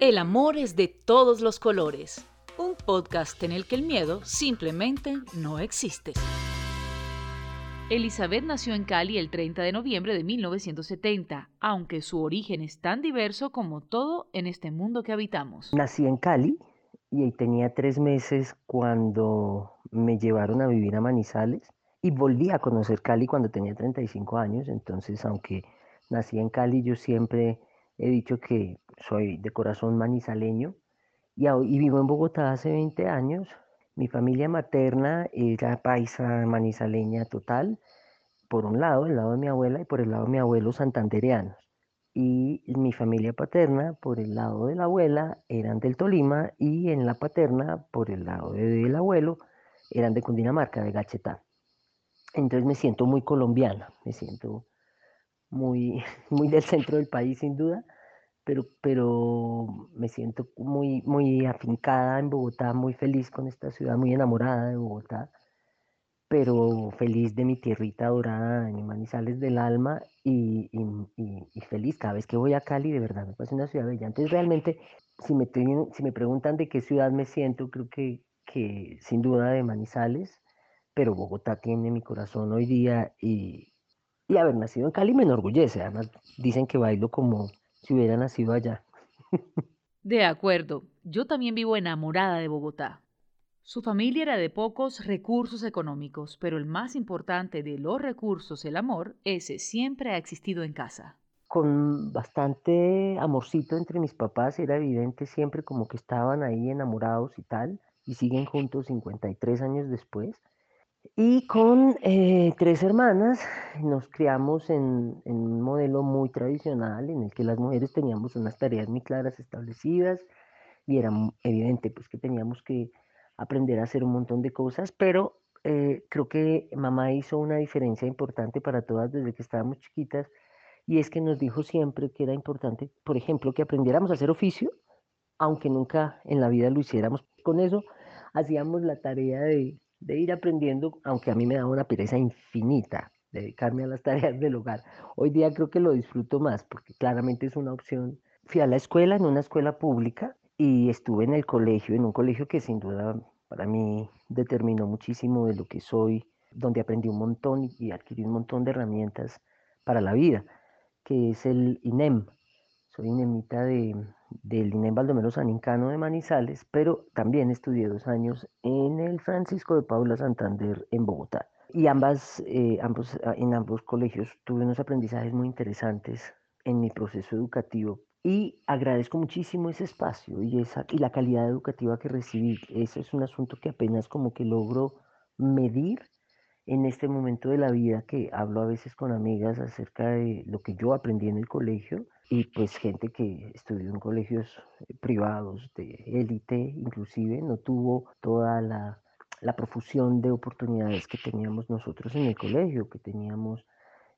El amor es de todos los colores. Un podcast en el que el miedo simplemente no existe. Elizabeth nació en Cali el 30 de noviembre de 1970, aunque su origen es tan diverso como todo en este mundo que habitamos. Nací en Cali y tenía tres meses cuando me llevaron a vivir a Manizales y volví a conocer Cali cuando tenía 35 años, entonces aunque nací en Cali yo siempre he dicho que soy de corazón manizaleño y, y vivo en Bogotá hace 20 años. Mi familia materna era paisa manizaleña total, por un lado, el lado de mi abuela, y por el lado de mi abuelo santandereanos. Y mi familia paterna, por el lado de la abuela, eran del Tolima, y en la paterna, por el lado de- del abuelo, eran de Cundinamarca, de Gachetá. Entonces me siento muy colombiana, me siento muy, muy del centro del país sin duda, pero, pero me siento muy, muy afincada en Bogotá, muy feliz con esta ciudad, muy enamorada de Bogotá, pero feliz de mi tierrita dorada, de mi Manizales del alma y, y- feliz cada vez que voy a Cali, de verdad, me parece una ciudad bella. Entonces realmente, si me, si me preguntan de qué ciudad me siento, creo que, que sin duda de Manizales, pero Bogotá tiene mi corazón hoy día y, y haber nacido en Cali me enorgullece. Además, dicen que bailo como si hubiera nacido allá. De acuerdo, yo también vivo enamorada de Bogotá. Su familia era de pocos recursos económicos, pero el más importante de los recursos, el amor, ese siempre ha existido en casa. Con bastante amorcito entre mis papás, era evidente siempre como que estaban ahí enamorados y tal, y siguen juntos 53 años después. Y con eh, tres hermanas nos criamos en, un modelo muy tradicional en el que las mujeres teníamos unas tareas muy claras establecidas y era evidente pues que teníamos que aprender a hacer un montón de cosas, pero eh, creo que mamá hizo una diferencia importante para todas desde que estábamos chiquitas y es que nos dijo siempre que era importante, por ejemplo, que aprendiéramos a hacer oficio, aunque nunca en la vida lo hiciéramos. Con eso hacíamos la tarea de, de ir aprendiendo, aunque a mí me daba una pereza infinita dedicarme a las tareas del hogar. Hoy día creo que lo disfruto más porque claramente es una opción. Fui a la escuela, en una escuela pública, y estuve en el colegio, en un colegio que sin duda para mí determinó muchísimo de lo que soy, donde aprendí un montón y- adquirí un montón de herramientas para la vida, que es el INEM. Soy INEMita de, del INEM Baldomero Sanincano de Manizales, pero también estudié dos años en el Francisco de Paula Santander en Bogotá. Y ambas, eh, ambos, ah, en ambos colegios tuve unos aprendizajes muy interesantes en mi proceso educativo y agradezco muchísimo ese espacio y, esa, y la calidad educativa que recibí. Ese es un asunto que apenas como que logro medir en este momento de la vida que hablo a veces con amigas acerca de lo que yo aprendí en el colegio y pues gente que estudió en colegios eh, privados de élite inclusive no tuvo toda la, la profusión de oportunidades que teníamos nosotros en el colegio, que teníamos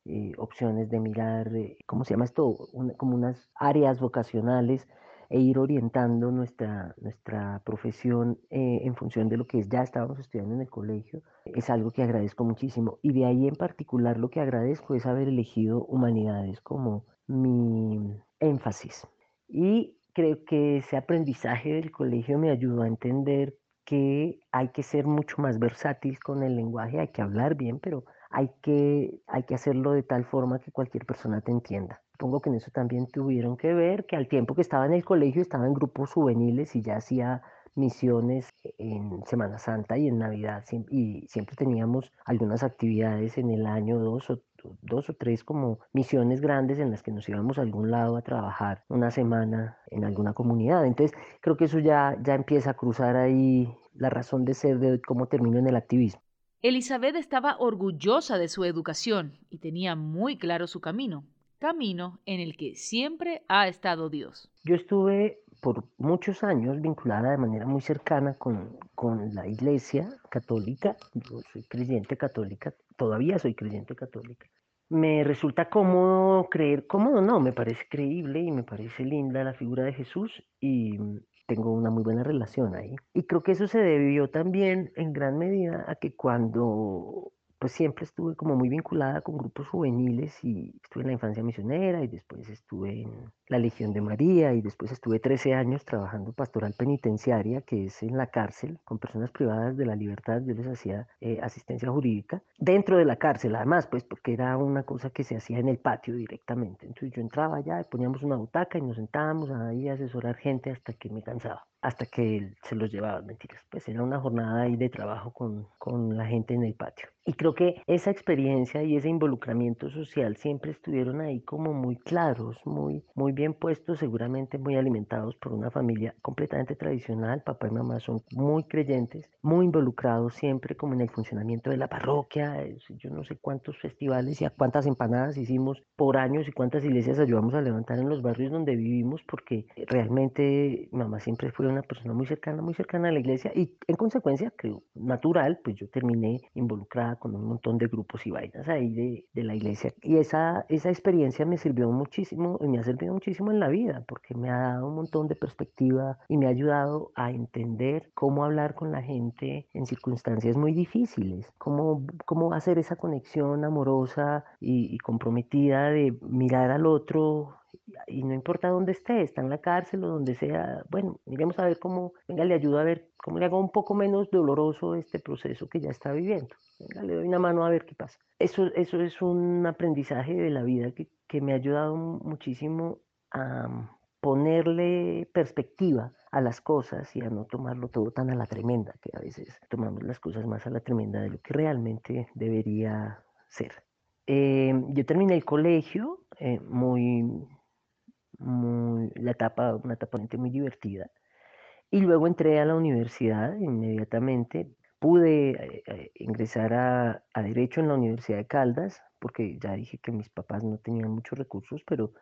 eh, opciones de mirar, eh, ¿cómo se llama esto? Una- como unas áreas vocacionales e ir orientando nuestra, nuestra profesión eh, en función de lo que ya estábamos estudiando en el colegio, es algo que agradezco muchísimo. Y de ahí en particular lo que agradezco es haber elegido humanidades como mi énfasis. Y creo que ese aprendizaje del colegio me ayudó a entender que hay que ser mucho más versátil con el lenguaje, hay que hablar bien, pero hay que, hay que hacerlo de tal forma que cualquier persona te entienda. Supongo que en eso también tuvieron que ver, que al tiempo que estaba en el colegio estaba en grupos juveniles y ya hacía misiones en Semana Santa y en Navidad y siempre teníamos algunas actividades en el año dos o, dos o tres como misiones grandes en las que nos íbamos a algún lado a trabajar una semana en alguna comunidad. Entonces creo que eso ya, ya empieza a cruzar ahí la razón de ser de cómo termino en el activismo. Elizabeth estaba orgullosa de su educación y tenía muy claro su camino, camino en el que siempre ha estado Dios. Yo estuve por muchos años vinculada de manera muy cercana con, con la iglesia católica. Yo soy creyente católica, todavía soy creyente católica. Me resulta cómodo creer, cómodo no, me parece creíble y me parece linda la figura de Jesús y tengo una muy buena relación ahí. Y creo que eso se debió también en gran medida a que cuando pues siempre estuve como muy vinculada con grupos juveniles y estuve en la infancia misionera y después estuve en la Legión de María y después estuve 13 años trabajando pastoral penitenciaria, que es en la cárcel, con personas privadas de la libertad, yo les hacía eh, asistencia jurídica, dentro de la cárcel además, pues porque era una cosa que se hacía en el patio directamente. Entonces yo entraba allá, poníamos una butaca y nos sentábamos ahí a asesorar gente hasta que me cansaba hasta que se los llevaba, mentiras. Pues era una jornada ahí de trabajo con, con la gente en el patio. Y creo que esa experiencia y ese involucramiento social siempre estuvieron ahí como muy claros, muy, muy bien puestos, seguramente muy alimentados por una familia completamente tradicional. Papá y mamá son muy creyentes, muy involucrados siempre como en el funcionamiento de la parroquia. Yo no sé cuántos festivales y a cuántas empanadas hicimos por años y cuántas iglesias ayudamos a levantar en los barrios donde vivimos porque realmente mamá siempre fue una persona muy cercana, muy cercana a la iglesia y en consecuencia, creo, natural, pues yo terminé involucrada con un montón de grupos y vainas ahí de, de la iglesia. Y esa, esa experiencia me sirvió muchísimo y me ha servido muchísimo en la vida porque me ha dado un montón de perspectiva y me ha ayudado a entender cómo hablar con la gente en circunstancias muy difíciles, cómo, cómo hacer esa conexión amorosa y, comprometida de mirar al otro y no importa dónde esté, está en la cárcel o donde sea, bueno, miremos a ver cómo, venga, le ayuda a ver cómo le hago un poco menos doloroso este proceso que ya está viviendo. Venga, le doy una mano a ver qué pasa. Eso, eso es un aprendizaje de la vida que, que me ha ayudado muchísimo a ponerle perspectiva a las cosas y a no tomarlo todo tan a la tremenda, que a veces tomamos las cosas más a la tremenda de lo que realmente debería ser. Eh, yo terminé el colegio eh, muy la etapa, una etapa muy divertida. Y luego entré a la universidad inmediatamente. Pude eh, eh, ingresar a, a, Derecho en la Universidad de Caldas, porque ya dije que mis papás no tenían muchos recursos, pero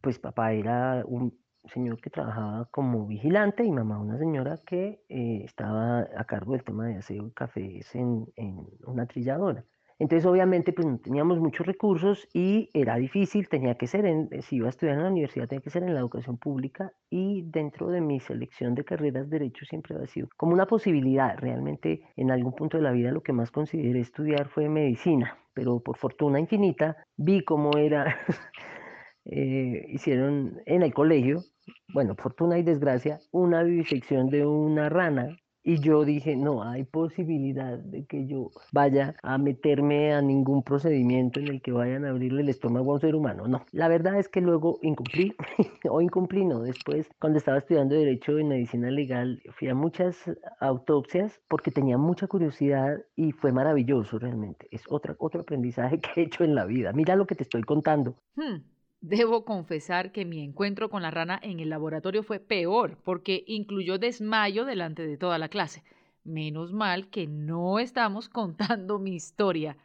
pues papá era un señor que trabajaba como vigilante y mamá una señora que eh, estaba a cargo del tema de aseo y cafés en, en una trilladora. Entonces, obviamente, pues no teníamos muchos recursos y era difícil, tenía que ser, en, si iba a estudiar en la universidad, tenía que ser en la educación pública y dentro de mi selección de carreras, derecho siempre ha sido como una posibilidad. Realmente, en algún punto de la vida, lo que más consideré estudiar fue medicina, pero por fortuna infinita, vi cómo era, eh, hicieron en el colegio, bueno, fortuna y desgracia, una vivisección de una rana y yo dije, no hay posibilidad de que yo vaya a meterme a ningún procedimiento en el que vayan a abrirle el estómago a un ser humano. No, la verdad es que luego incumplí, o incumplí, no. Después, cuando estaba estudiando Derecho y Medicina Legal, fui a muchas autopsias porque tenía mucha curiosidad y fue maravilloso realmente. Es otra, otro aprendizaje que he hecho en la vida. Mira lo que te estoy contando. Hmm. Debo confesar que mi encuentro con la rana en el laboratorio fue peor porque incluyó desmayo delante de toda la clase. Menos mal que no estamos contando mi historia.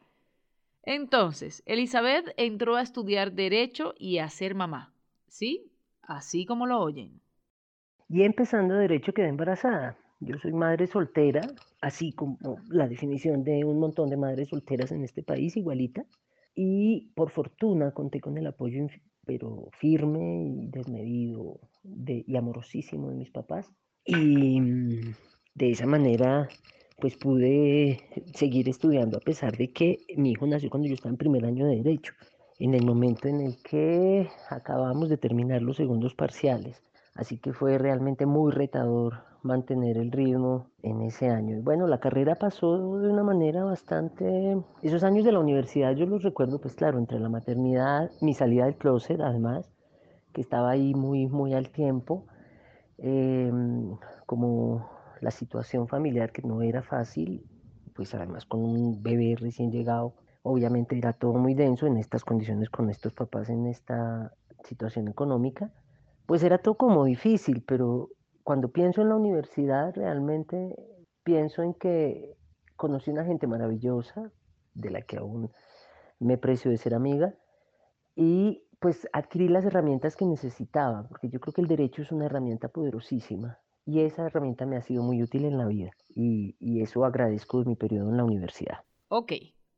Entonces, Elizabeth entró a estudiar derecho y a ser mamá. ¿Sí? Así como lo oyen. Y empezando derecho quedé embarazada. Yo soy madre soltera, así como la definición de un montón de madres solteras en este país, igualita y por fortuna conté con el apoyo pero firme y desmedido de, y amorosísimo de mis papás y mm, de esa manera pues pude seguir estudiando a pesar de que mi hijo nació cuando yo estaba en primer año de derecho. En el momento en el que acabamos de terminar los segundos parciales Así que fue realmente muy retador mantener el ritmo en ese año. Y bueno, la carrera pasó de una manera bastante... Esos años de la universidad yo los recuerdo, pues claro, entre la maternidad, mi salida del closet además, que estaba ahí muy, muy al tiempo, em, como la situación familiar que no era fácil, pues además con un bebé recién llegado, obviamente era todo muy denso en estas condiciones con estos papás en esta situación económica, pues era todo como difícil, pero cuando pienso en la universidad realmente pienso en que conocí una gente maravillosa, de la que aún me precio de ser amiga, y pues adquirí las herramientas que necesitaba, porque yo creo que el derecho es una herramienta poderosísima y esa herramienta me ha sido muy útil en la vida y, y eso agradezco de mi periodo en la universidad. Ok,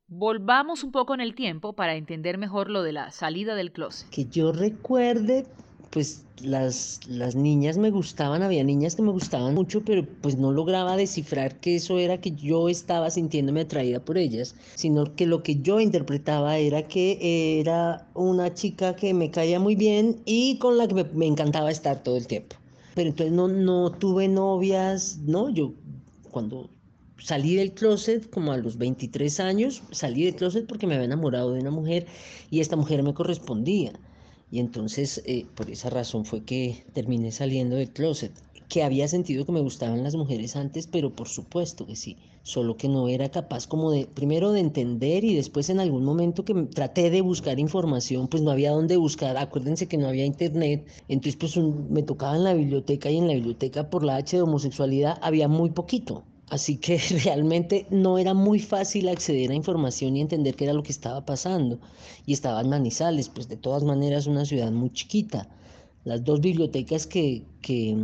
volvamos un poco en el tiempo para entender mejor lo de la salida del closet. Que yo recuerde, pues las, las niñas me gustaban, había niñas que me gustaban mucho, pero pues no lograba descifrar que eso era que yo estaba sintiéndome atraída por ellas, sino que lo que yo interpretaba era que era una chica que me caía muy bien y con la que me, encantaba estar todo el tiempo. Pero entonces no, no tuve novias, ¿no? Yo cuando salí del closet como a los 23 años, salí del closet porque me había enamorado de una mujer y esta mujer me correspondía. Y entonces, eh, por esa razón fue que terminé saliendo del closet, que había sentido que me gustaban las mujeres antes, pero por supuesto que sí, solo que no era capaz como de, primero de entender y después en algún momento que traté de buscar información, pues no había dónde buscar, acuérdense que no había internet, entonces pues me tocaba en la biblioteca y en la biblioteca por la H de homosexualidad había muy poquito, Así que realmente no era muy fácil acceder a información y entender qué era lo que estaba pasando. Y estaba en Manizales, pues de todas maneras una ciudad muy chiquita. Las dos bibliotecas que, que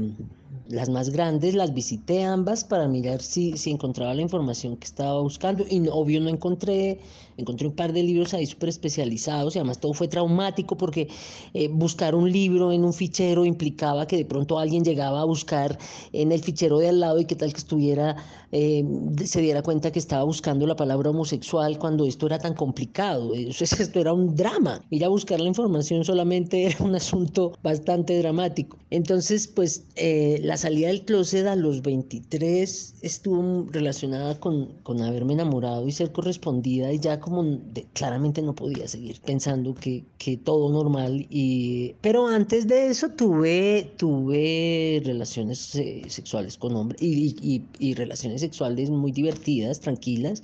las más grandes las visité ambas para mirar si, si encontraba la información que estaba buscando. Y obvio no encontré, encontré un par de libros ahí súper especializados y además todo fue traumático porque eh, buscar un libro en un fichero implicaba que de pronto alguien llegaba a buscar en el fichero de al lado y que tal que estuviera, eh, se diera cuenta que estaba buscando la palabra homosexual cuando esto era tan complicado, esto era un drama, ir a buscar la información solamente era un asunto bastante dramático. Entonces, pues eh, la salida del closet a los 23 estuvo relacionada con, con haberme enamorado y ser correspondida y ya como claramente no podía seguir pensando que, que, todo normal. Y, pero antes de eso tuve, tuve relaciones eh, sexuales con hombres y, y, relaciones sexuales muy divertidas, tranquilas,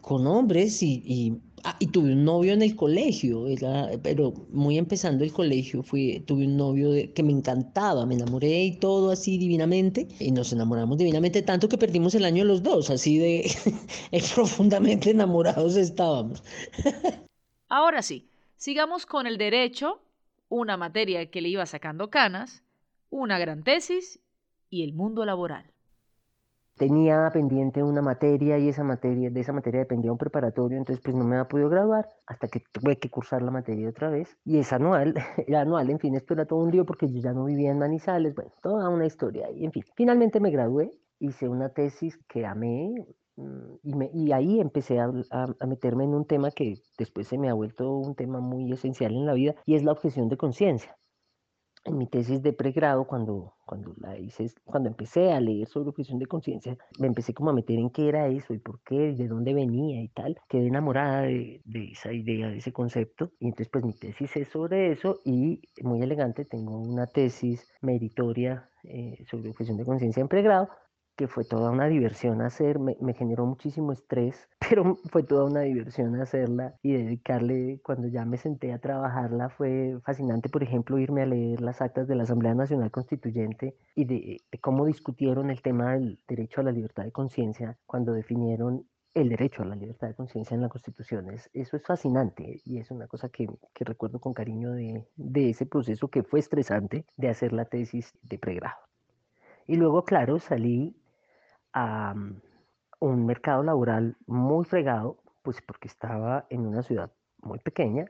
con hombres y Ah, y tuve un novio en el colegio, era, pero muy empezando el colegio fui, tuve un novio que me encantaba, me enamoré y todo así divinamente, y nos enamoramos divinamente tanto que perdimos el año los dos, así de profundamente enamorados estábamos. Ahora sí, sigamos con el derecho, una materia que le iba sacando canas, una gran tesis y el mundo laboral tenía pendiente una materia y esa materia, de esa materia dependía un preparatorio, entonces pues no me había podido graduar hasta que tuve que cursar la materia otra vez. Y es anual, era anual, en fin, esto era todo un lío porque yo ya no vivía en Manizales, bueno, toda una historia. Y en fin, finalmente me gradué, hice una tesis que amé mm, y, me, y ahí empecé a, a meterme en un tema que después se me ha vuelto un tema muy esencial en la vida y es la objeción de conciencia en mi tesis de pregrado, cuando, cuando la hice, cuando empecé a leer sobre objeción de conciencia, me empecé como a meter en qué era eso y por qué, de dónde venía y tal. Quedé enamorada de, de, esa idea, de ese concepto. Y entonces pues mi tesis es sobre eso y muy elegante, tengo una tesis meritoria eh, sobre objeción de conciencia en pregrado, que fue toda una diversión hacer, me, generó muchísimo estrés, pero fue toda una diversión hacerla y dedicarle, cuando ya me senté a trabajarla, fue fascinante, por ejemplo, irme a leer las actas de la Asamblea Nacional Constituyente y de, cómo discutieron el tema del derecho a la libertad de conciencia cuando definieron el derecho a la libertad de conciencia en la Constitución. eso es fascinante y es una cosa que, que recuerdo con cariño de, de ese proceso que fue estresante de hacer la tesis de pregrado. Y luego, claro, salí a mm, un mercado laboral muy fregado, pues porque estaba en una ciudad muy pequeña,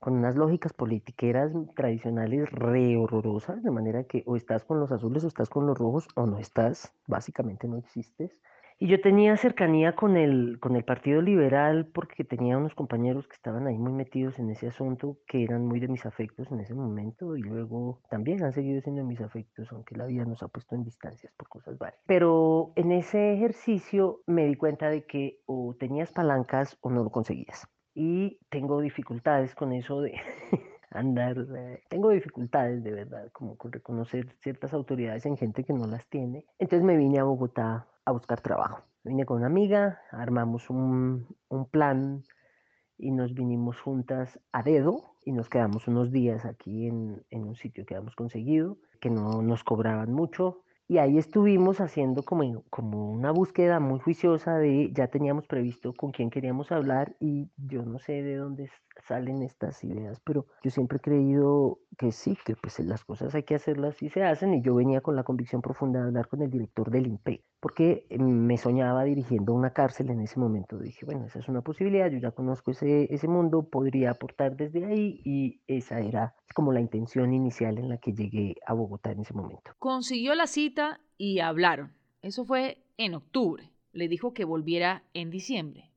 con unas lógicas politiqueras tradicionales re horrorosas, de manera que o estás con los azules o estás con los rojos o no estás, básicamente no existes. Y yo tenía cercanía con el, con el Partido Liberal porque tenía unos compañeros que estaban ahí muy metidos en ese asunto, que eran muy de mis afectos en ese momento y luego también han seguido siendo mis afectos, aunque la vida nos ha puesto en distancias por cosas varias. Pero en ese ejercicio me di cuenta de que o tenías palancas o no lo conseguías. Y tengo dificultades con eso de andar, eh, tengo dificultades de verdad, como con reconocer ciertas autoridades en gente que no las tiene. Entonces me vine a Bogotá a buscar trabajo. Vine con una amiga, armamos un, un plan y nos vinimos juntas a dedo y nos quedamos unos días aquí en, en, un sitio que habíamos conseguido, que no nos cobraban mucho. Y ahí estuvimos haciendo como, como una búsqueda muy juiciosa de, ya teníamos previsto con quién queríamos hablar y yo no sé de dónde salen estas ideas, pero yo siempre he creído que sí, que pues las cosas hay que hacerlas y se hacen y yo venía con la convicción profunda de hablar con el director del INPE, porque me soñaba dirigiendo una cárcel en ese momento. Dije, bueno, esa es una posibilidad, yo ya conozco ese, ese mundo, podría aportar desde ahí y esa era como la intención inicial en la que llegué a Bogotá en ese momento. Consiguió la cita y hablaron. Eso fue en octubre. Le dijo que volviera en diciembre.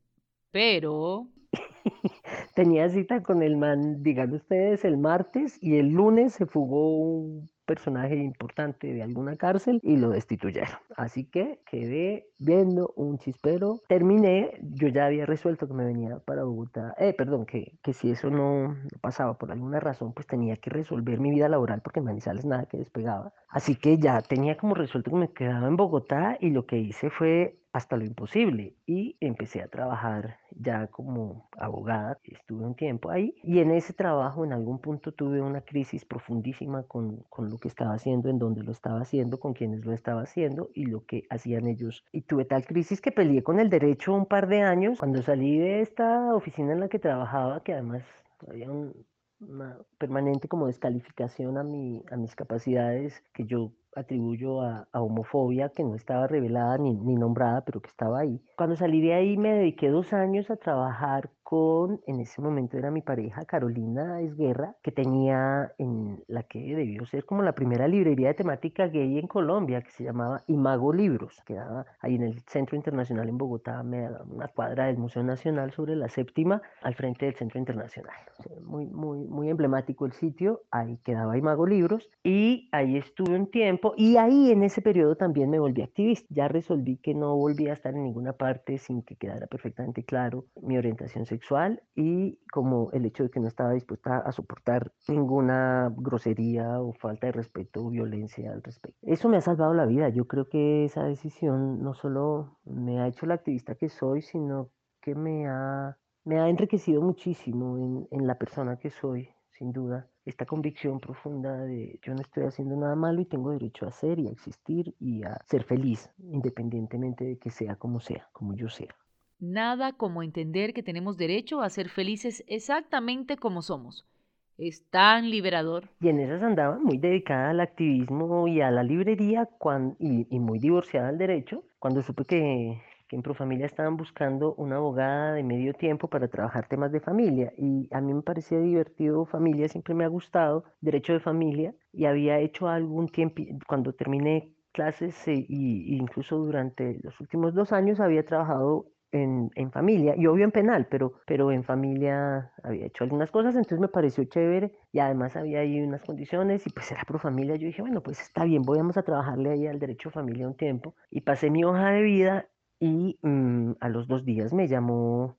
Pero tenía cita con el man, digan ustedes, el martes y el lunes se fugó un personaje importante de alguna cárcel y lo destituyeron. Así que quedé viendo un chispero. Terminé, yo ya había resuelto que me venía para Bogotá, eh, perdón, que, que si eso no, pasaba por alguna razón, pues tenía que resolver mi vida laboral porque en Manizales nada que despegaba. Así que ya tenía como resuelto que me quedaba en Bogotá y lo que hice fue hasta lo imposible y empecé a trabajar ya como abogada, estuve un tiempo ahí y en ese trabajo en algún punto tuve una crisis profundísima con, con, lo que estaba haciendo, en dónde lo estaba haciendo, con quienes lo estaba haciendo y lo que hacían ellos. Y tuve tal crisis que peleé con el derecho un par de años. Cuando salí de esta oficina en la que trabajaba, que además había un, una permanente como descalificación a, mi, a mis capacidades que yo atribuyo a, homofobia que no estaba revelada ni, ni, nombrada, pero que estaba ahí. Cuando salí de ahí me dediqué dos años a trabajar con, en ese momento era mi pareja, Carolina Esguerra, que tenía en la que debió ser como la primera librería de temática gay en Colombia, que se llamaba Imago Libros, que quedaba ahí en el Centro Internacional en Bogotá, una cuadra del Museo Nacional sobre la séptima, al frente del Centro Internacional. muy, muy, muy emblemático el sitio, ahí quedaba Imago Libros, y ahí estuve un tiempo, y ahí en ese periodo también me volví activista. Ya resolví que no volvía a estar en ninguna parte sin que quedara perfectamente claro mi orientación sexual y como el hecho de que no estaba dispuesta a soportar ninguna grosería o falta de respeto o violencia al respecto. Eso me ha salvado la vida. Yo creo que esa decisión no solo me ha hecho la activista que soy, sino que me ha, me ha enriquecido muchísimo en, en la persona que soy, sin duda. Esta convicción profunda de yo no estoy haciendo nada malo y tengo derecho a ser y a existir y a ser feliz, independientemente de que sea como sea, como yo sea. Nada como entender que tenemos derecho a ser felices exactamente como somos. Es tan liberador. Y en esas andaba muy dedicada al activismo y a la librería y, muy divorciada del derecho. Cuando supe que, que en Profamilia estaban buscando una abogada de medio tiempo para trabajar temas de familia. Y a mí me parecía divertido familia, siempre me ha gustado derecho de familia. Y había hecho algún tiempo, cuando terminé clases e, incluso durante los últimos dos años había trabajado en, en, familia y obvio en penal, pero, pero en familia había hecho algunas cosas, entonces me pareció chévere y además había ahí unas condiciones y pues era pro familia. Yo dije, bueno, pues está bien, vamos a trabajarle ahí al derecho a familia un tiempo y pasé mi hoja de vida y mm, a los dos días me llamó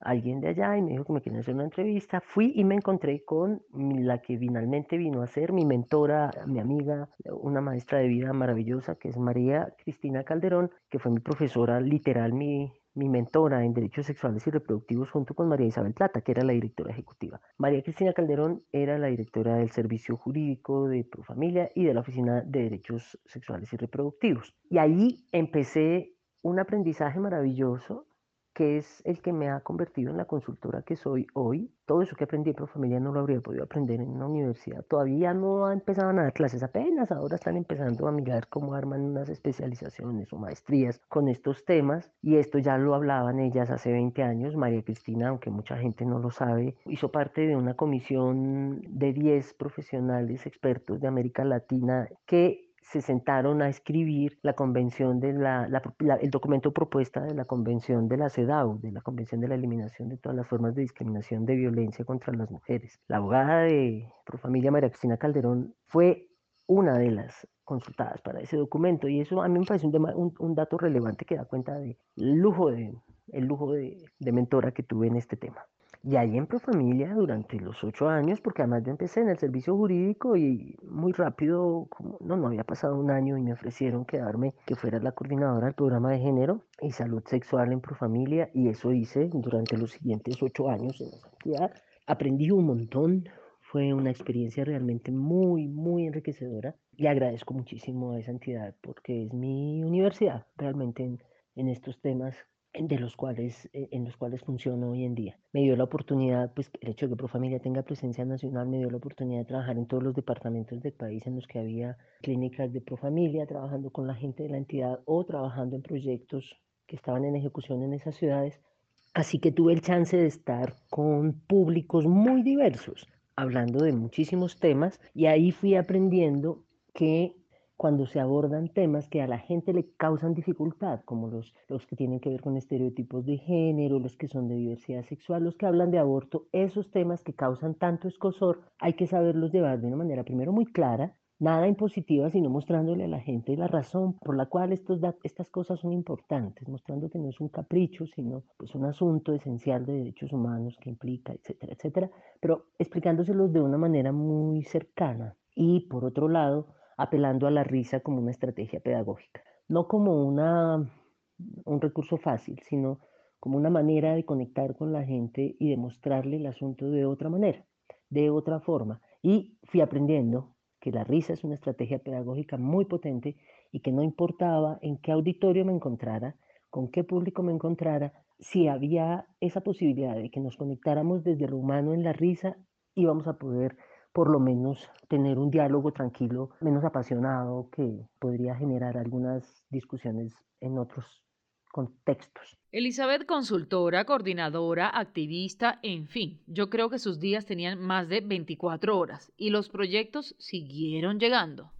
alguien de allá y me dijo que me quería hacer una entrevista. Fui y me encontré con la que finalmente vino a ser mi mentora, mi amiga, una maestra de vida maravillosa que es María Cristina Calderón, que fue mi profesora literal, mi, mi mentora en derechos sexuales y reproductivos junto con María Isabel Plata, que era la directora ejecutiva. María Cristina Calderón era la directora del servicio jurídico de Profamilia y de la Oficina de Derechos Sexuales y Reproductivos. Y ahí empecé un aprendizaje maravilloso que es el que me ha convertido en la consultora que soy hoy. Todo eso que aprendí en Profamilia no lo habría podido aprender en una universidad. Todavía no empezaban a dar clases apenas, ahora están empezando a mirar cómo arman unas especializaciones o maestrías con estos temas y esto ya lo hablaban ellas hace 20 años. María Cristina, aunque mucha gente no lo sabe, hizo parte de una comisión de 10 profesionales expertos de América Latina que se sentaron a escribir la convención de la, el documento propuesta de la convención de la CEDAW, de la Convención de la Eliminación de todas las formas de discriminación de violencia contra las mujeres. La abogada de Profamilia María Cristina Calderón fue una de las consultadas para ese documento y eso a mí me parece un, un, dato relevante que da cuenta del lujo de, el lujo de, de mentora que tuve en este tema. Y ahí en Profamilia durante los ocho años, porque además yo empecé en el servicio jurídico y muy rápido, no, no había pasado un año y me ofrecieron quedarme, que fuera la coordinadora del programa de género y salud sexual en Profamilia y eso hice durante los siguientes ocho años en esa entidad. Aprendí un montón, fue una experiencia realmente muy, muy enriquecedora y agradezco muchísimo a esa entidad porque es mi universidad realmente en, en estos temas de los cuales, eh, en los cuales funciono hoy en día. Me dio la oportunidad, pues el hecho de que Profamilia tenga presencia nacional, me dio la oportunidad de trabajar en todos los departamentos del país en los que había clínicas de Profamilia, trabajando con la gente de la entidad o trabajando en proyectos que estaban en ejecución en esas ciudades. Así que tuve el chance de estar con públicos muy diversos, hablando de muchísimos temas, y ahí fui aprendiendo que cuando se abordan temas que a la gente le causan dificultad, como los, los que tienen que ver con estereotipos de género, los que son de diversidad sexual, los que hablan de aborto, esos temas que causan tanto escosor, hay que saberlos llevar de una manera primero muy clara, nada impositiva, sino mostrándole a la gente la razón por la cual estos, estas cosas son importantes, mostrando que no es un capricho, sino pues un asunto esencial de derechos humanos que implica, etcétera, etcétera, pero explicándoselos de una manera muy cercana. Y por otro lado, apelando a la risa como una estrategia pedagógica, no como una, un recurso fácil, sino como una manera de conectar con la gente y demostrarle el asunto de otra manera, de otra forma. Y fui aprendiendo que la risa es una estrategia pedagógica muy potente y que no importaba en qué auditorio me encontrara, con qué público me encontrara, si había esa posibilidad de que nos conectáramos desde lo humano en la risa, íbamos a poder por lo menos tener un diálogo tranquilo, menos apasionado, que podría generar algunas discusiones en otros contextos. Elizabeth, consultora, coordinadora, activista, en fin, yo creo que sus días tenían más de 24 horas y los proyectos siguieron llegando.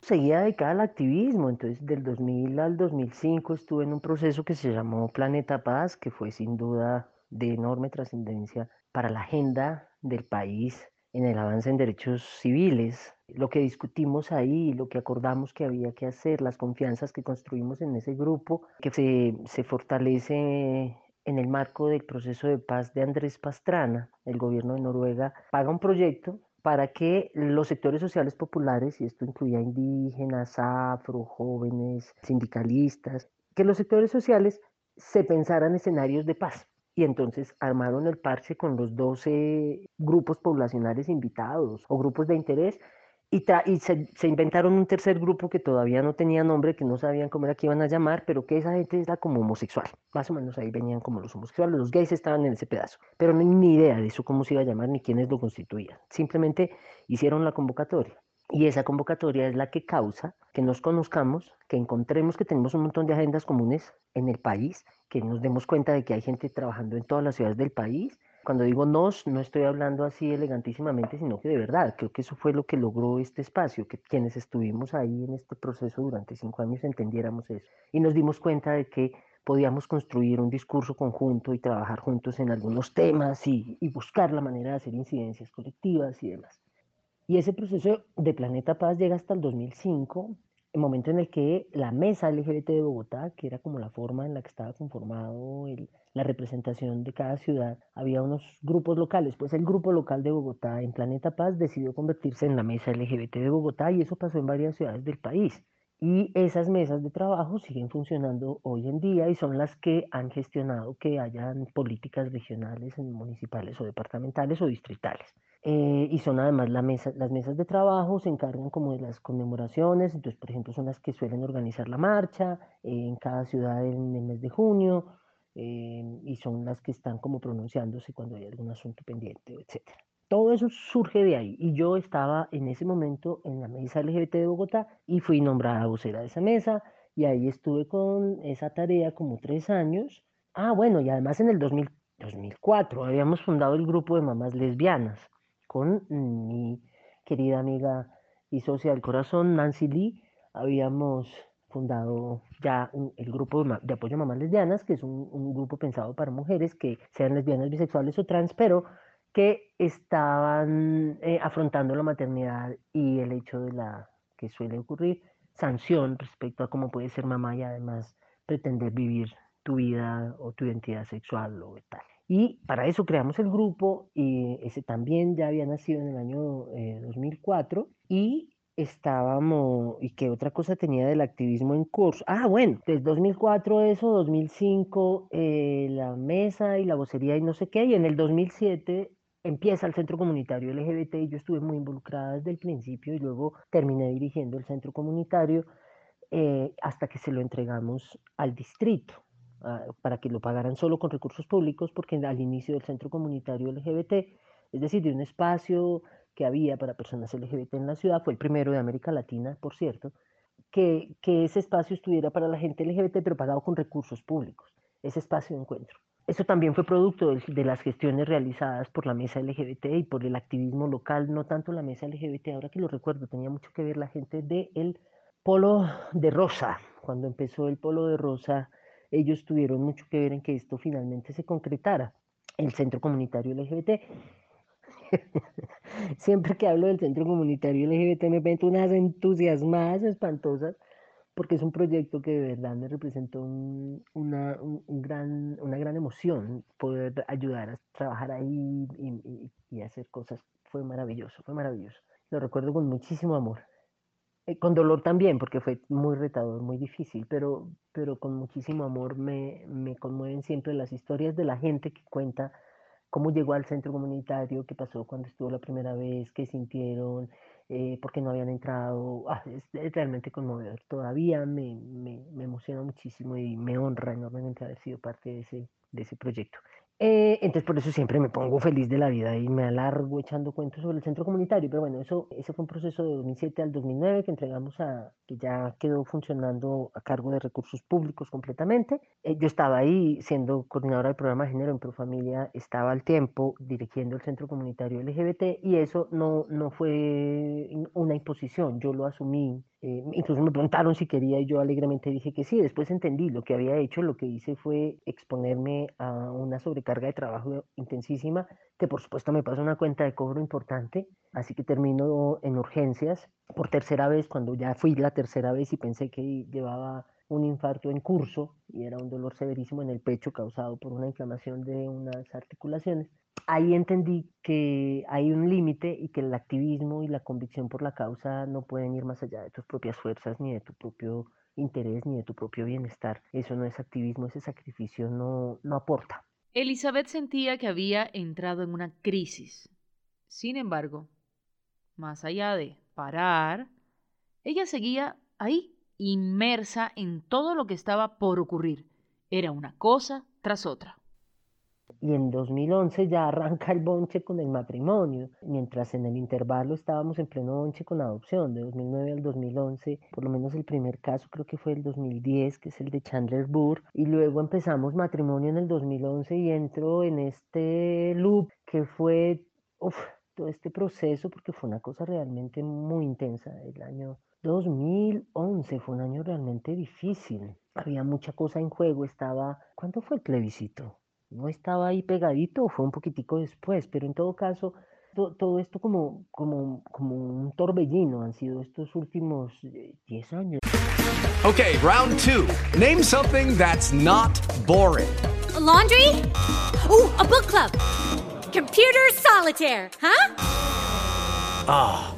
Seguía dedicada al activismo, entonces del 2000 al 2005 estuve en un proceso que se llamó Planeta Paz, que fue sin duda de enorme trascendencia para la agenda del país en el avance en derechos civiles. Lo que discutimos ahí, lo que acordamos que había que hacer, las confianzas que construimos en ese grupo, que se, se fortalece en el marco del proceso de paz de Andrés Pastrana, el gobierno de Noruega paga un proyecto para que los sectores sociales populares, y esto incluía indígenas, afro, jóvenes, sindicalistas, que los sectores sociales se pensaran escenarios de paz y entonces armaron el parche con los 12 grupos poblacionales invitados o grupos de interés y, se, inventaron un tercer grupo que todavía no tenía nombre, que no sabían cómo era que iban a llamar, pero que esa gente era como homosexual. Más o menos ahí venían como los homosexuales, los gays estaban en ese pedazo, pero no ni idea de eso, cómo se iba a llamar, ni quiénes lo constituían. Simplemente hicieron la convocatoria. Y esa convocatoria es la que causa que nos conozcamos, que encontremos que tenemos un montón de agendas comunes en el país, que nos demos cuenta de que hay gente trabajando en todas las ciudades del país. Cuando digo nos, no estoy hablando así elegantísimamente, sino que de verdad, creo que eso fue lo que logró este espacio, que quienes estuvimos ahí en este proceso durante cinco años entendiéramos eso. Y nos dimos cuenta de que podíamos construir un discurso conjunto y trabajar juntos en algunos temas y, y buscar la manera de hacer incidencias colectivas y demás. Y ese proceso de Planeta Paz llega hasta el 2005, el momento en el que la mesa LGBT de Bogotá, que era como la forma en la que estaba conformado la representación de cada ciudad, había unos grupos locales. Pues el grupo local de Bogotá en Planeta Paz decidió convertirse en la mesa LGBT de Bogotá y eso pasó en varias ciudades del país. Y esas mesas de trabajo siguen funcionando hoy en día y son las que han gestionado que hayan políticas regionales, municipales o departamentales o distritales. Eh, y son además la mesa, las mesas de trabajo, se encargan como de las conmemoraciones, entonces por ejemplo son las que suelen organizar la marcha eh, en cada ciudad en el mes de junio eh, y son las que están como pronunciándose cuando hay algún asunto pendiente, etc. Todo eso surge de ahí y yo estaba en ese momento en la mesa LGBT de Bogotá y fui nombrada vocera de esa mesa y ahí estuve con esa tarea como tres años. Ah, bueno, y además en el 2004 habíamos fundado el grupo de mamás lesbianas con mi querida amiga y socia del corazón, Nancy Lee, habíamos fundado ya el grupo de apoyo a mamás lesbianas, que es un, grupo pensado para mujeres que sean lesbianas, bisexuales o trans, pero que estaban eh, afrontando la maternidad y el hecho de la que suele ocurrir, sanción respecto a cómo puede ser mamá y además pretender vivir tu vida o tu identidad sexual o tal. Y para eso creamos el grupo y ese también ya había nacido en el año 2004 eh, y estábamos, ¿y qué otra cosa tenía del activismo en curso? Ah, bueno, desde 2004 eso, 2005 eh, la mesa y la vocería y no sé qué, y en el 2007 empieza el centro comunitario LGBT y yo estuve muy involucrada desde el principio y luego terminé dirigiendo el centro comunitario eh, hasta que se lo entregamos al distrito para que lo pagaran solo con recursos públicos porque al inicio del centro comunitario LGBT, es decir, de un espacio que había para personas LGBT en la ciudad, fue el primero de América Latina, por cierto, que, que ese espacio estuviera para la gente LGBT, pero pagado con recursos públicos, ese espacio de encuentro. Eso también fue producto de, las gestiones realizadas por la mesa LGBT y por el activismo local, no tanto la mesa LGBT, ahora que lo recuerdo, tenía mucho que ver la gente del polo de Rosa. Cuando empezó el polo de Rosa, ellos tuvieron mucho que ver en que esto finalmente se concretara, el centro comunitario LGBT. Siempre que hablo del centro comunitario LGBT me meto unas entusiasmadas espantosas porque es un proyecto que de verdad me representó una, gran, una gran emoción poder ayudar a trabajar ahí y, hacer cosas. Fue maravilloso, fue maravilloso. Lo recuerdo con muchísimo amor. Eh, con dolor también, porque fue muy retador, muy difícil, pero, pero con muchísimo amor me, me conmueven siempre las historias de la gente que cuenta cómo llegó al centro comunitario, qué pasó cuando estuvo la primera vez, qué sintieron, eh, porque no habían entrado. Ah, es, realmente conmovedor. Todavía me, me, me, emociona muchísimo y me honra enormemente haber sido parte de ese, de ese proyecto. Eh, entonces por eso siempre me pongo feliz de la vida y me alargo echando cuentos sobre el centro comunitario, pero bueno, eso, ese fue un proceso de 2007 al 2009 que entregamos a, que ya quedó funcionando a cargo de recursos públicos completamente. Eh, yo estaba ahí siendo coordinadora del programa de género en Profamilia, estaba al tiempo dirigiendo el centro comunitario LGBT y eso no, no fue una imposición, yo lo asumí eh, incluso me preguntaron si quería y yo alegremente dije que sí. Después entendí lo que había hecho, lo que hice fue exponerme a una sobrecarga de trabajo intensísima, que por supuesto me pasó una cuenta de cobro importante, así que termino en urgencias por tercera vez, cuando ya fui la tercera vez y pensé que llevaba un infarto en curso y era un dolor severísimo en el pecho causado por una inflamación de unas articulaciones ahí entendí que hay un límite y que el activismo y la convicción por la causa no pueden ir más allá de tus propias fuerzas, ni de tu propio interés, ni de tu propio bienestar. Eso no es activismo, ese sacrificio no, no aporta. Elizabeth sentía que había entrado en una crisis. Sin embargo, más allá de parar, ella seguía ahí, inmersa en todo lo que estaba por ocurrir. Era una cosa tras otra y en 2011 ya arranca el bonche con el matrimonio, mientras en el intervalo estábamos en pleno bonche con adopción, de 2009 al 2011, por lo menos el primer caso creo que fue el 2010, que es el de Chandler Burr, y luego empezamos matrimonio en el 2011 y entro en este loop que fue todo este proceso, porque fue una cosa realmente muy intensa, el año 2011 fue un año realmente difícil. Había mucha cosa en juego, estaba... ¿Cuánto fue el plebiscito? no estaba ahí pegadito, fue un poquitico después, pero en todo caso, todo esto como, como, como un torbellino han sido estos últimos 10 años. Okay, round two. Name something that's not boring. laundry? Ooh, a book club. Computer solitaire, huh? Ah, oh,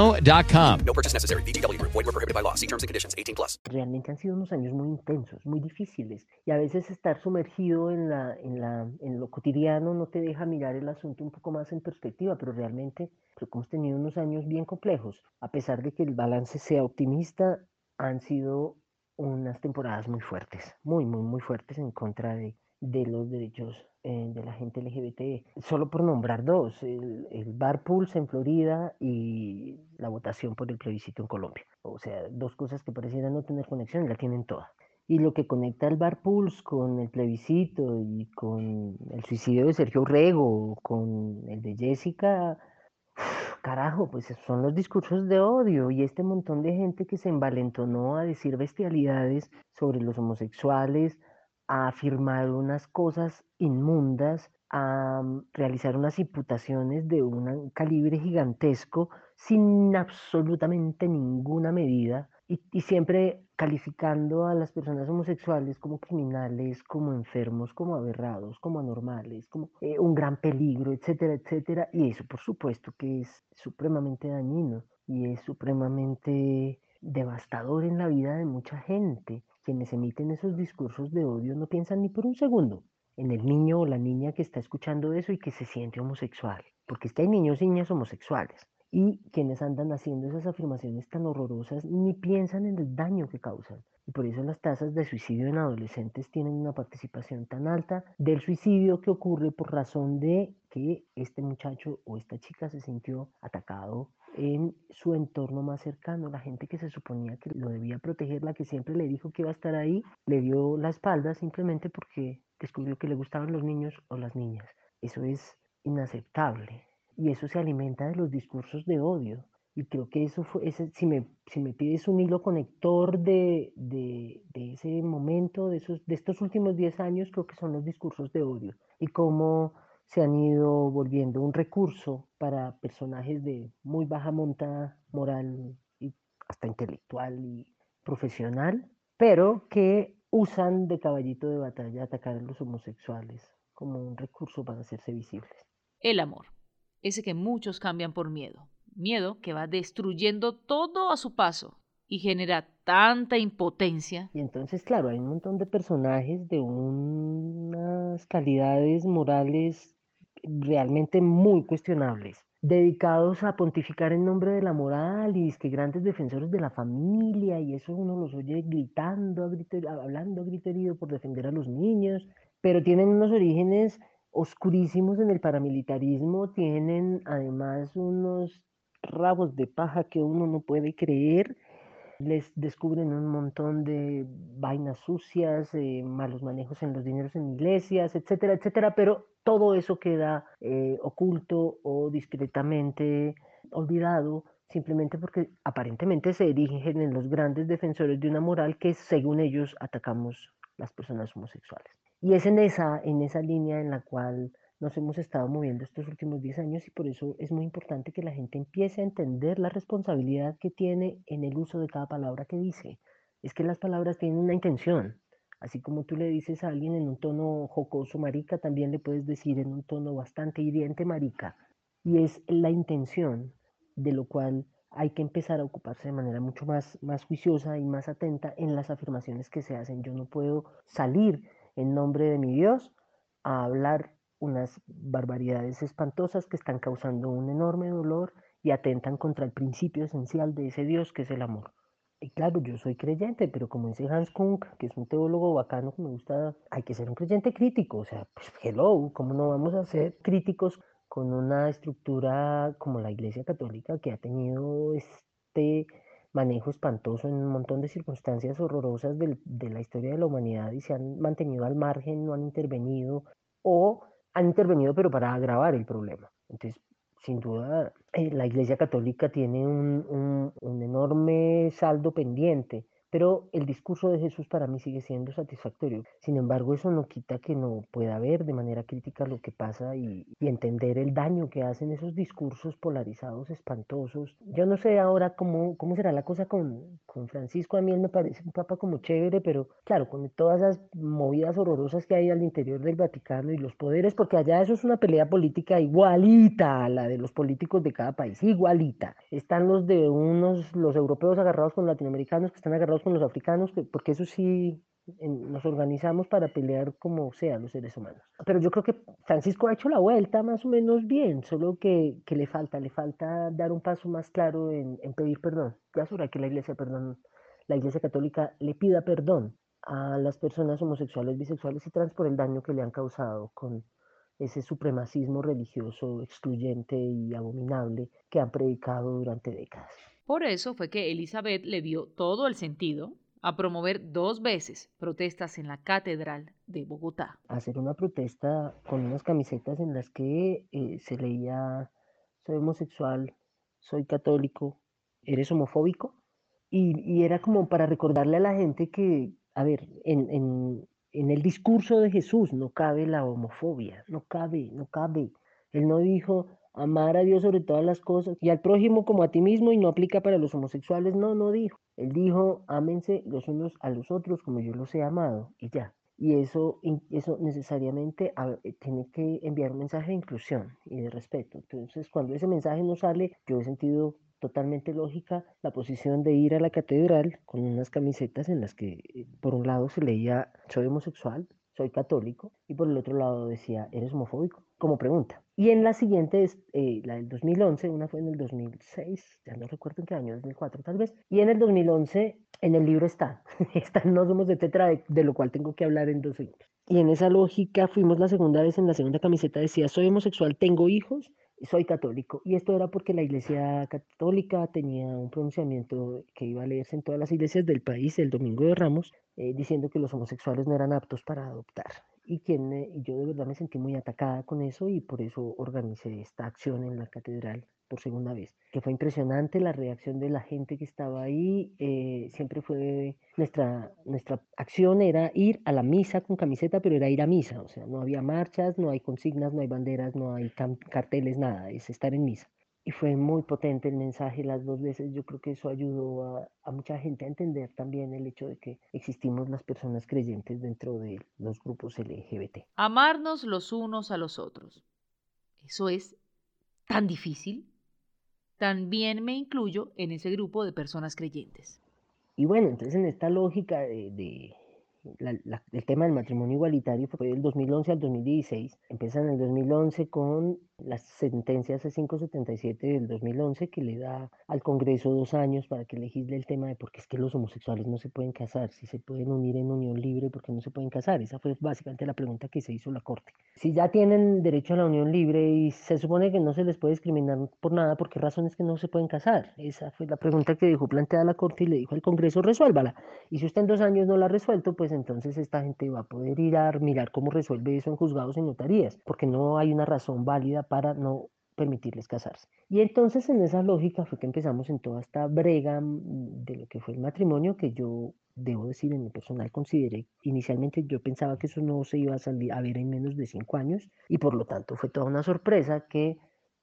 ChumbaCasino.com. No purchase necessary. BGW. Void were prohibited by law. See terms and conditions. 18 plus. Realmente han sido unos años muy intensos, muy difíciles. Y a veces estar sumergido en, la, en, la, en lo cotidiano no te deja mirar el asunto un poco más en perspectiva, pero realmente creo que hemos tenido unos años bien complejos. A pesar de que el balance sea optimista, han sido unas temporadas muy fuertes, muy, muy, muy fuertes en contra de, de los derechos eh, de la gente LGBT. Solo por nombrar dos, el, el Bar Pulse en Florida y la votación por el plebiscito en Colombia. O sea, dos cosas que parecieran no tener conexión la tienen toda. Y lo que conecta el Bar Pulse con el plebiscito y con el suicidio de Sergio Rego, con el de Jessica, carajo, pues son los discursos de odio y este montón de gente que se envalentonó a decir bestialidades sobre los homosexuales, a afirmar unas cosas inmundas, a mm, realizar unas imputaciones de un calibre gigantesco sin absolutamente ninguna medida y, siempre calificando a las personas homosexuales como criminales, como enfermos, como aberrados, como anormales, como eh, un gran peligro, etcétera, etcétera. Y eso por supuesto que es supremamente dañino y es supremamente devastador en la vida de mucha gente. Quienes emiten esos discursos de odio no piensan ni por un segundo en el niño o la niña que está escuchando eso y que se siente homosexual. Porque es que hay niños y niñas homosexuales. Y quienes andan haciendo esas afirmaciones tan horrorosas ni piensan en el daño que causan. Y por eso las tasas de suicidio en adolescentes tienen una participación tan alta del suicidio que ocurre por razón de que este muchacho o esta chica se sintió atacado en su entorno más cercano. La gente que se suponía que lo debía proteger, la que siempre le dijo que iba a estar ahí, le dio la espalda simplemente porque descubrió que le gustaban los niños o las niñas. Eso es inaceptable y eso se alimenta de los discursos de odio. Y creo que eso fue, ese, si, me, si me pides un hilo conector de, de, de, ese momento, de, esos, de estos últimos 10 años, creo que son los discursos de odio y cómo se han ido volviendo un recurso para personajes de muy baja monta moral y hasta intelectual y profesional, pero que usan de caballito de batalla atacar a los homosexuales como un recurso para hacerse visibles. El amor ese que muchos cambian por miedo. Miedo que va destruyendo todo a su paso y genera tanta impotencia. Y entonces, claro, hay un montón de personajes de unas calidades morales realmente muy cuestionables, dedicados a pontificar en nombre de la moral y es que grandes defensores de la familia y eso uno los oye gritando, hablando a grito herido por defender a los niños, pero tienen unos orígenes oscurísimos en el paramilitarismo, tienen además unos rabos de paja que uno no puede creer, les descubren un montón de vainas sucias, eh, malos manejos en los dineros en iglesias, etcétera, etcétera, pero todo eso queda eh, oculto o discretamente olvidado simplemente porque aparentemente se erigen en los grandes defensores de una moral que según ellos atacamos las personas homosexuales. Y es en esa, en esa línea en la cual nos hemos estado moviendo estos últimos 10 años y por eso es muy importante que la gente empiece a entender la responsabilidad que tiene en el uso de cada palabra que dice. Es que las palabras tienen una intención. Así como tú le dices a alguien en un tono jocoso marica, también le puedes decir en un tono bastante hiriente marica. Y es la intención de lo cual hay que empezar a ocuparse de manera mucho más, más juiciosa y más atenta en las afirmaciones que se hacen. Yo no puedo salir en nombre de mi Dios a hablar unas barbaridades espantosas que están causando un enorme dolor y atentan contra el principio esencial de ese Dios que es el amor. Y claro, yo soy creyente, pero como dice Hans Kunk, que es un teólogo bacano que me gusta, hay que ser un creyente crítico. O sea, pues hello, ¿cómo no vamos a ser críticos con una estructura como la Iglesia Católica que ha tenido este manejo espantoso en un montón de circunstancias horrorosas de la historia de la humanidad y se han mantenido al margen, no han intervenido o han intervenido pero para agravar el problema. Entonces, sin duda, eh, la Iglesia Católica tiene un, un, un, enorme saldo pendiente pero el discurso de Jesús para mí sigue siendo satisfactorio. Sin embargo, eso no quita que no pueda ver de manera crítica lo que pasa y, entender el daño que hacen esos discursos polarizados, espantosos. Yo no sé ahora cómo, cómo será la cosa con, con Francisco, a mí él me parece un papa como chévere, pero claro, con todas las movidas horrorosas que hay al interior del Vaticano y los poderes, porque allá eso es una pelea política igualita a la de los políticos de cada país, igualita. Están los de unos, los europeos agarrados con latinoamericanos, que están agarrados con los africanos, porque eso sí nos organizamos para pelear como sean los seres humanos. Pero yo creo que Francisco ha hecho la vuelta más o menos bien, solo que, le falta, le falta dar un paso más claro en, en pedir perdón. Ya es hora que la iglesia, perdón, la iglesia católica le pida perdón a las personas homosexuales, bisexuales y trans por el daño que le han causado con ese supremacismo religioso excluyente y abominable que han predicado durante décadas. Por eso fue que Elizabeth le dio todo el sentido a promover dos veces protestas en la Catedral de Bogotá. Hacer una protesta con unas camisetas en las que eh, se leía soy homosexual, soy católico, eres homofóbico. Y, era como para recordarle a la gente que, a ver, en, en, en el discurso de Jesús no cabe la homofobia, no cabe, no cabe. Él no dijo, amar a Dios sobre todas las cosas y al prójimo como a ti mismo y no aplica para los homosexuales. No, no dijo. Él dijo, ámense los unos a los otros como yo los he amado y ya. Y eso, eso necesariamente tiene que enviar un mensaje de inclusión y de respeto. Entonces, cuando ese mensaje no sale, yo he sentido totalmente lógica la posición de ir a la catedral con unas camisetas en las que, eh, por un lado, se leía soy homosexual, soy católico, y por el otro lado decía eres homofóbico, como pregunta. Y en la siguiente, eh, la del 2011, una fue en el 2006, ya no recuerdo en qué año, 2004 tal vez, y en el 2011 en el libro está, está No somos de Tetra, de, de lo cual tengo que hablar en dos segundos. Y en esa lógica fuimos la segunda vez, en la segunda camiseta decía soy homosexual, tengo hijos, soy católico. Y esto era porque la Iglesia Católica tenía un pronunciamiento que iba a leerse en todas las iglesias del país el Domingo de Ramos, eh, diciendo que los homosexuales no eran aptos para adoptar. Y quien, yo de verdad me sentí muy atacada con eso y por eso organicé esta acción en la catedral por segunda vez, que fue impresionante la reacción de la gente que estaba ahí. Eh, siempre fue nuestra, nuestra acción era ir a la misa con camiseta, pero era ir a misa, o sea, no había marchas, no hay consignas, no hay banderas, no hay carteles, nada, es estar en misa. Y fue muy potente el mensaje las dos veces. Yo creo que eso ayudó a, a mucha gente a entender también el hecho de que existimos las personas creyentes dentro de los grupos LGBT. Amarnos los unos a los otros. Eso es tan difícil también me incluyo en ese grupo de personas creyentes. Y bueno, entonces en esta lógica de, de la, la, el tema del matrimonio igualitario fue del 2011 al 2016. Empieza en el 2011 con las sentencias C577 del 2011 que le da al Congreso dos años para que legisle el tema de por qué es que los homosexuales no se pueden casar, si se pueden unir en unión libre, por qué no se pueden casar. Esa fue básicamente la pregunta que se hizo la Corte. Si ya tienen derecho a la unión libre y se supone que no se les puede discriminar por nada, ¿por qué razones que no se pueden casar? Esa fue la pregunta que dejó planteada la Corte y le dijo al Congreso, resuélvala. Y si usted en dos años no la ha resuelto, pues entonces esta gente va a poder ir a mirar cómo resuelve eso en juzgados y notarías, porque no hay una razón válida para no permitirles casarse. Y entonces en esa lógica fue que empezamos en toda esta brega mm, de lo que fue el matrimonio, que yo debo decir en mi personal consideré, inicialmente yo pensaba que eso no se iba a salir a ver en menos de cinco años y por lo tanto fue toda una sorpresa que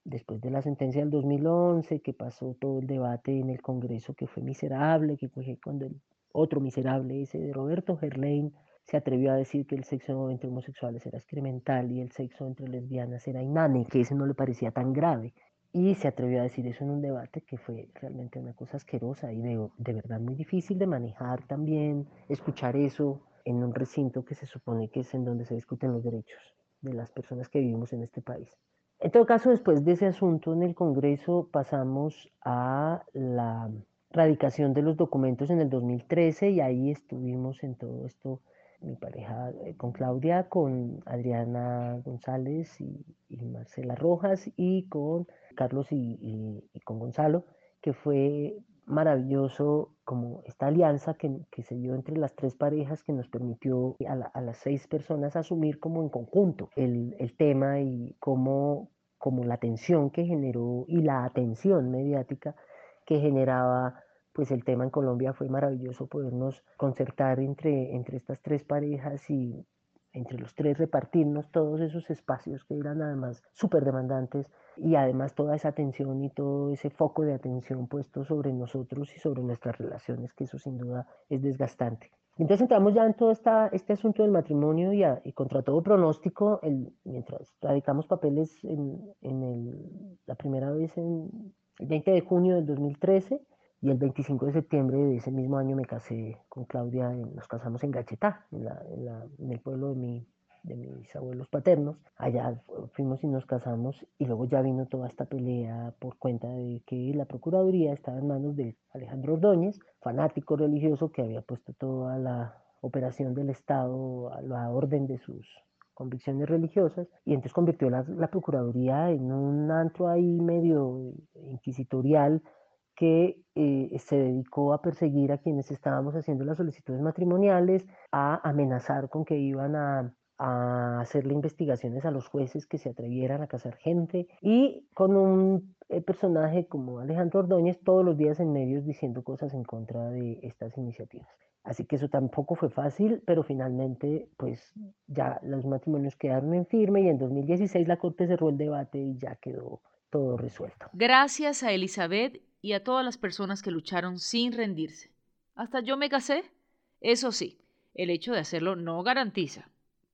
después de la sentencia del 2011, que pasó todo el debate en el Congreso que fue miserable, que fue cuando el otro miserable ese de Roberto Gerlain se atrevió a decir que el sexo entre homosexuales era excremental y el sexo entre lesbianas era inane, que ese no le parecía tan grave. Y se atrevió a decir eso en un debate que fue realmente una cosa asquerosa y de, de verdad muy difícil de manejar también, escuchar eso en un recinto que se supone que es en donde se discuten los derechos de las personas que vivimos en este país. En todo caso, después de ese asunto en el Congreso pasamos a la radicación de los documentos en el 2013 y ahí estuvimos en todo esto mi pareja eh, con Claudia, con Adriana González y, Marcela Rojas y con Carlos y, con Gonzalo, que fue maravilloso como esta alianza que, se dio entre las tres parejas que nos permitió a, la, a las seis personas asumir como en conjunto el, el tema y cómo como la tensión que generó y la atención mediática que generaba pues el tema en Colombia fue maravilloso podernos concertar entre, entre estas tres parejas y entre los tres repartirnos todos esos espacios que eran además súper demandantes y además toda esa atención y todo ese foco de atención puesto sobre nosotros y sobre nuestras relaciones, que eso sin duda es desgastante. Entonces entramos ya en todo esta, este asunto del matrimonio y, contra todo pronóstico, mientras radicamos papeles en, en el, la primera vez en el 20 de junio del 2013 y el 25 de septiembre de ese mismo año me casé con Claudia, nos casamos en Gachetá, en, la, en, la, el pueblo de mi, de mis abuelos paternos. Allá fuimos y nos casamos y luego ya vino toda esta pelea por cuenta de que la Procuraduría estaba en manos de Alejandro Ordóñez, fanático religioso que había puesto toda la operación del Estado a la orden de sus convicciones religiosas y entonces convirtió la, la Procuraduría en un antro ahí medio inquisitorial que eh, se dedicó a perseguir a quienes estábamos haciendo las solicitudes matrimoniales, a amenazar con que iban a a hacerle investigaciones a los jueces que se atrevieran a casar gente y con un eh, personaje como Alejandro Ordóñez todos los días en medios diciendo cosas en contra de estas iniciativas. Así que eso tampoco fue fácil, pero finalmente pues ya los matrimonios quedaron en firme y en 2016 la Corte cerró el debate y ya quedó todo resuelto. Gracias a Elizabeth y a todas las personas que lucharon sin rendirse. Hasta yo me casé. Eso sí, el hecho de hacerlo no garantiza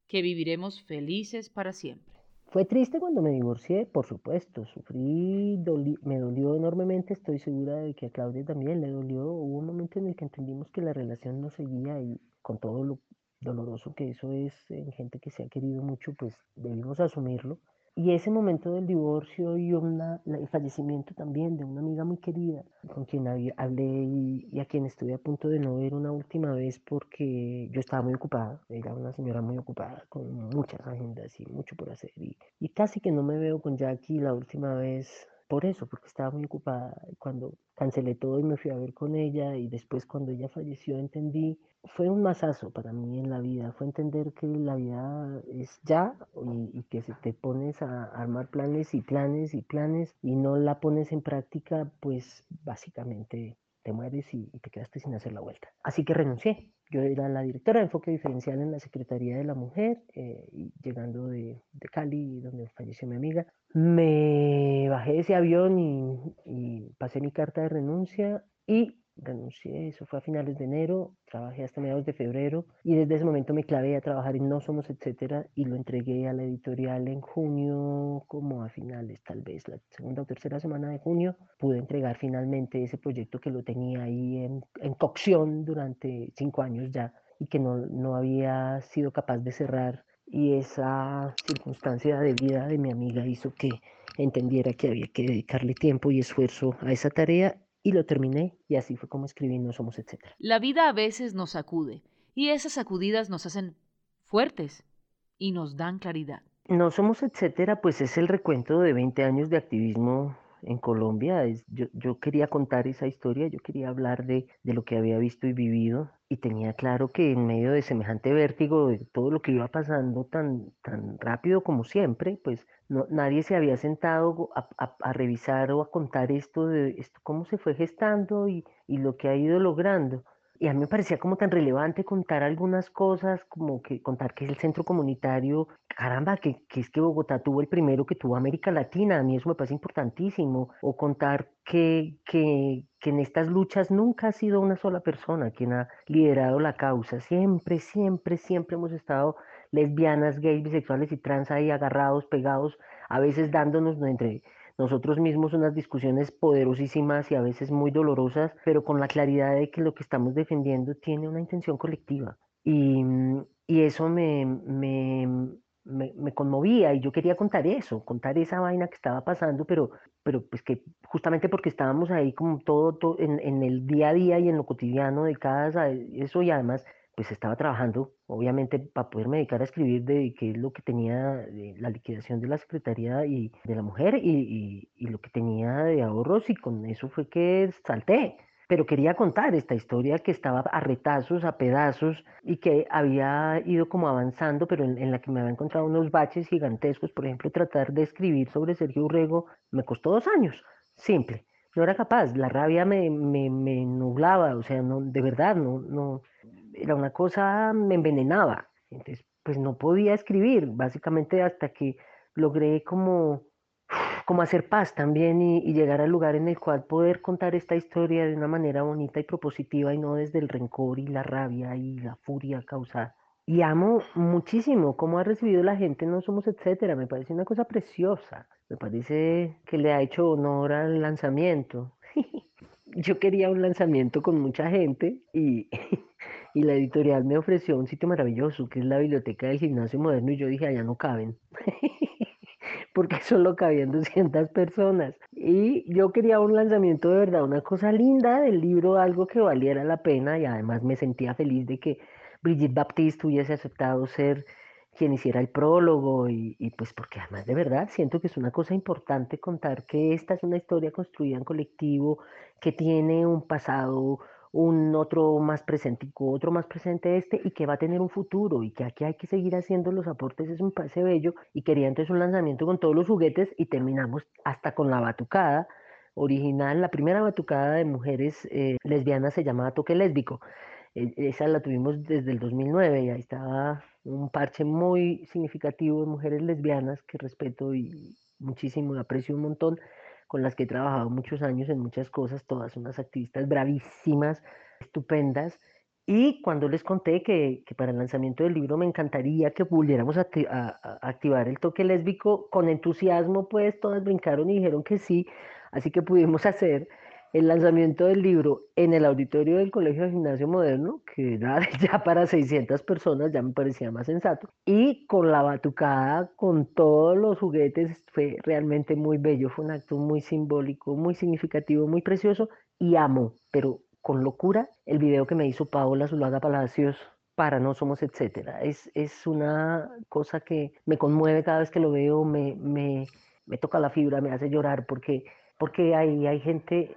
que viviremos felices para siempre. Fue triste cuando me divorcié, por supuesto, sufrí, me dolió enormemente, estoy segura de que a Claudia también le dolió. Hubo un momento en el que entendimos que la relación no seguía y con todo lo doloroso que eso es en gente que se ha querido mucho, pues debimos asumirlo. Y ese momento del divorcio y una, el fallecimiento también de una amiga muy querida con quien hablé y, a quien estuve a punto de no ver una última vez porque yo estaba muy ocupada, era una señora muy ocupada con muchas agendas y mucho por hacer y, y casi que no me veo con Jackie la última vez por eso, porque estaba muy ocupada. Cuando cancelé todo y me fui a ver con ella y después cuando ella falleció entendí, fue un masazo para mí en la vida, fue entender que la vida es ya y, y que si te pones a armar planes y planes y planes y no la pones en práctica, pues básicamente te mueres y, y, te quedaste sin hacer la vuelta. Así que renuncié. Yo era la directora de enfoque diferencial en la Secretaría de la Mujer, eh, y llegando de, de, Cali, donde falleció mi amiga. Me bajé de ese avión y, y pasé mi carta de renuncia y renuncié, eso fue a finales de enero, trabajé hasta mediados de febrero y desde ese momento me clavé a trabajar en No Somos Etcétera y lo entregué a la editorial en junio, como a finales tal vez, la segunda o tercera semana de junio, pude entregar finalmente ese proyecto que lo tenía ahí en, en cocción durante cinco años ya y que no, no había sido capaz de cerrar y esa circunstancia de vida de mi amiga hizo que entendiera que había que dedicarle tiempo y esfuerzo a esa tarea y lo terminé y así fue como escribí No Somos Etcétera. La vida a veces nos sacude y esas sacudidas nos hacen fuertes y nos dan claridad. No Somos Etcétera pues es el recuento de 20 años de activismo en Colombia. Es, yo, yo, quería contar esa historia, yo quería hablar de, de, lo que había visto y vivido y tenía claro que en medio de semejante vértigo, de todo lo que iba pasando tan, tan rápido como siempre, pues no, nadie se había sentado a, a, a, revisar o a contar esto de esto, cómo se fue gestando y, y lo que ha ido logrando y a mí me parecía como tan relevante contar algunas cosas, como que contar que es el centro comunitario, caramba, que, que, es que Bogotá tuvo el primero que tuvo América Latina, a mí eso me parece importantísimo, o contar que, que, que en estas luchas nunca ha sido una sola persona quien ha liderado la causa, siempre, siempre, siempre hemos estado lesbianas, gays, bisexuales y trans ahí agarrados, pegados, a veces dándonos entre nosotros mismos unas discusiones poderosísimas y a veces muy dolorosas, pero con la claridad de que lo que estamos defendiendo tiene una intención colectiva. Y, y eso me, me, me, conmovía y yo quería contar eso, contar esa vaina que estaba pasando, pero, pero pues que justamente porque estábamos ahí como todo, todo en, en, el día a día y en lo cotidiano de cada eso y además pues estaba trabajando, obviamente, para poderme dedicar a escribir de qué es lo que tenía de la liquidación de la Secretaría y de la Mujer y, y, y, lo que tenía de ahorros y con eso fue que salté. Pero quería contar esta historia que estaba a retazos, a pedazos y que había ido como avanzando, pero en, en la que me había encontrado unos baches gigantescos. Por ejemplo, tratar de escribir sobre Sergio Urrego me costó dos años, simple no era capaz, la rabia me, me, me nublaba, o sea, no, de verdad, no, no, era una cosa, me envenenaba. Entonces, pues no podía escribir, básicamente hasta que logré como, como hacer paz también y, y, llegar al lugar en el cual poder contar esta historia de una manera bonita y propositiva y no desde el rencor y la rabia y la furia causada. Y amo muchísimo cómo ha recibido la gente No Somos Etcétera, me parece una cosa preciosa, me parece que le ha hecho honor al lanzamiento. Yo quería un lanzamiento con mucha gente y, y la editorial me ofreció un sitio maravilloso que es la biblioteca del gimnasio moderno y yo dije, allá no caben, porque solo cabían 200 personas. Y yo quería un lanzamiento de verdad, una cosa linda del libro, algo que valiera la pena y además me sentía feliz de que Brigitte Baptiste hubiese aceptado ser quien hiciera el prólogo y, y, pues porque además de verdad siento que es una cosa importante contar que esta es una historia construida en colectivo, que tiene un pasado un otro más presentico, otro más presente este y que va a tener un futuro y que aquí hay que seguir haciendo los aportes, es un pase bello y quería entonces un lanzamiento con todos los juguetes y terminamos hasta con la batucada original, la primera batucada de mujeres eh, lesbianas se llamaba Toque Lésbico, e, esa la tuvimos desde el 2009 y ahí estaba un parche muy significativo de mujeres lesbianas que respeto y muchísimo, aprecio un montón con las que he trabajado muchos años en muchas cosas, todas unas activistas bravísimas, estupendas. Y cuando les conté que, que para el lanzamiento del libro me encantaría que pudiéramos activar el toque lésbico, con entusiasmo, pues todas brincaron y dijeron que sí. Así que pudimos hacer el lanzamiento del libro en el auditorio del Colegio de Gimnasio Moderno, que era ya para 600 personas, ya me parecía más sensato, y con la batucada, con todos los juguetes, fue realmente muy bello, fue un acto muy simbólico, muy significativo, muy precioso, y amo, pero con locura, el video que me hizo Paola Zulaga Palacios para No Somos Etcétera. Es, es una cosa que me conmueve cada vez que lo veo, me, me, me toca la fibra, me hace llorar, porque, porque hay, hay gente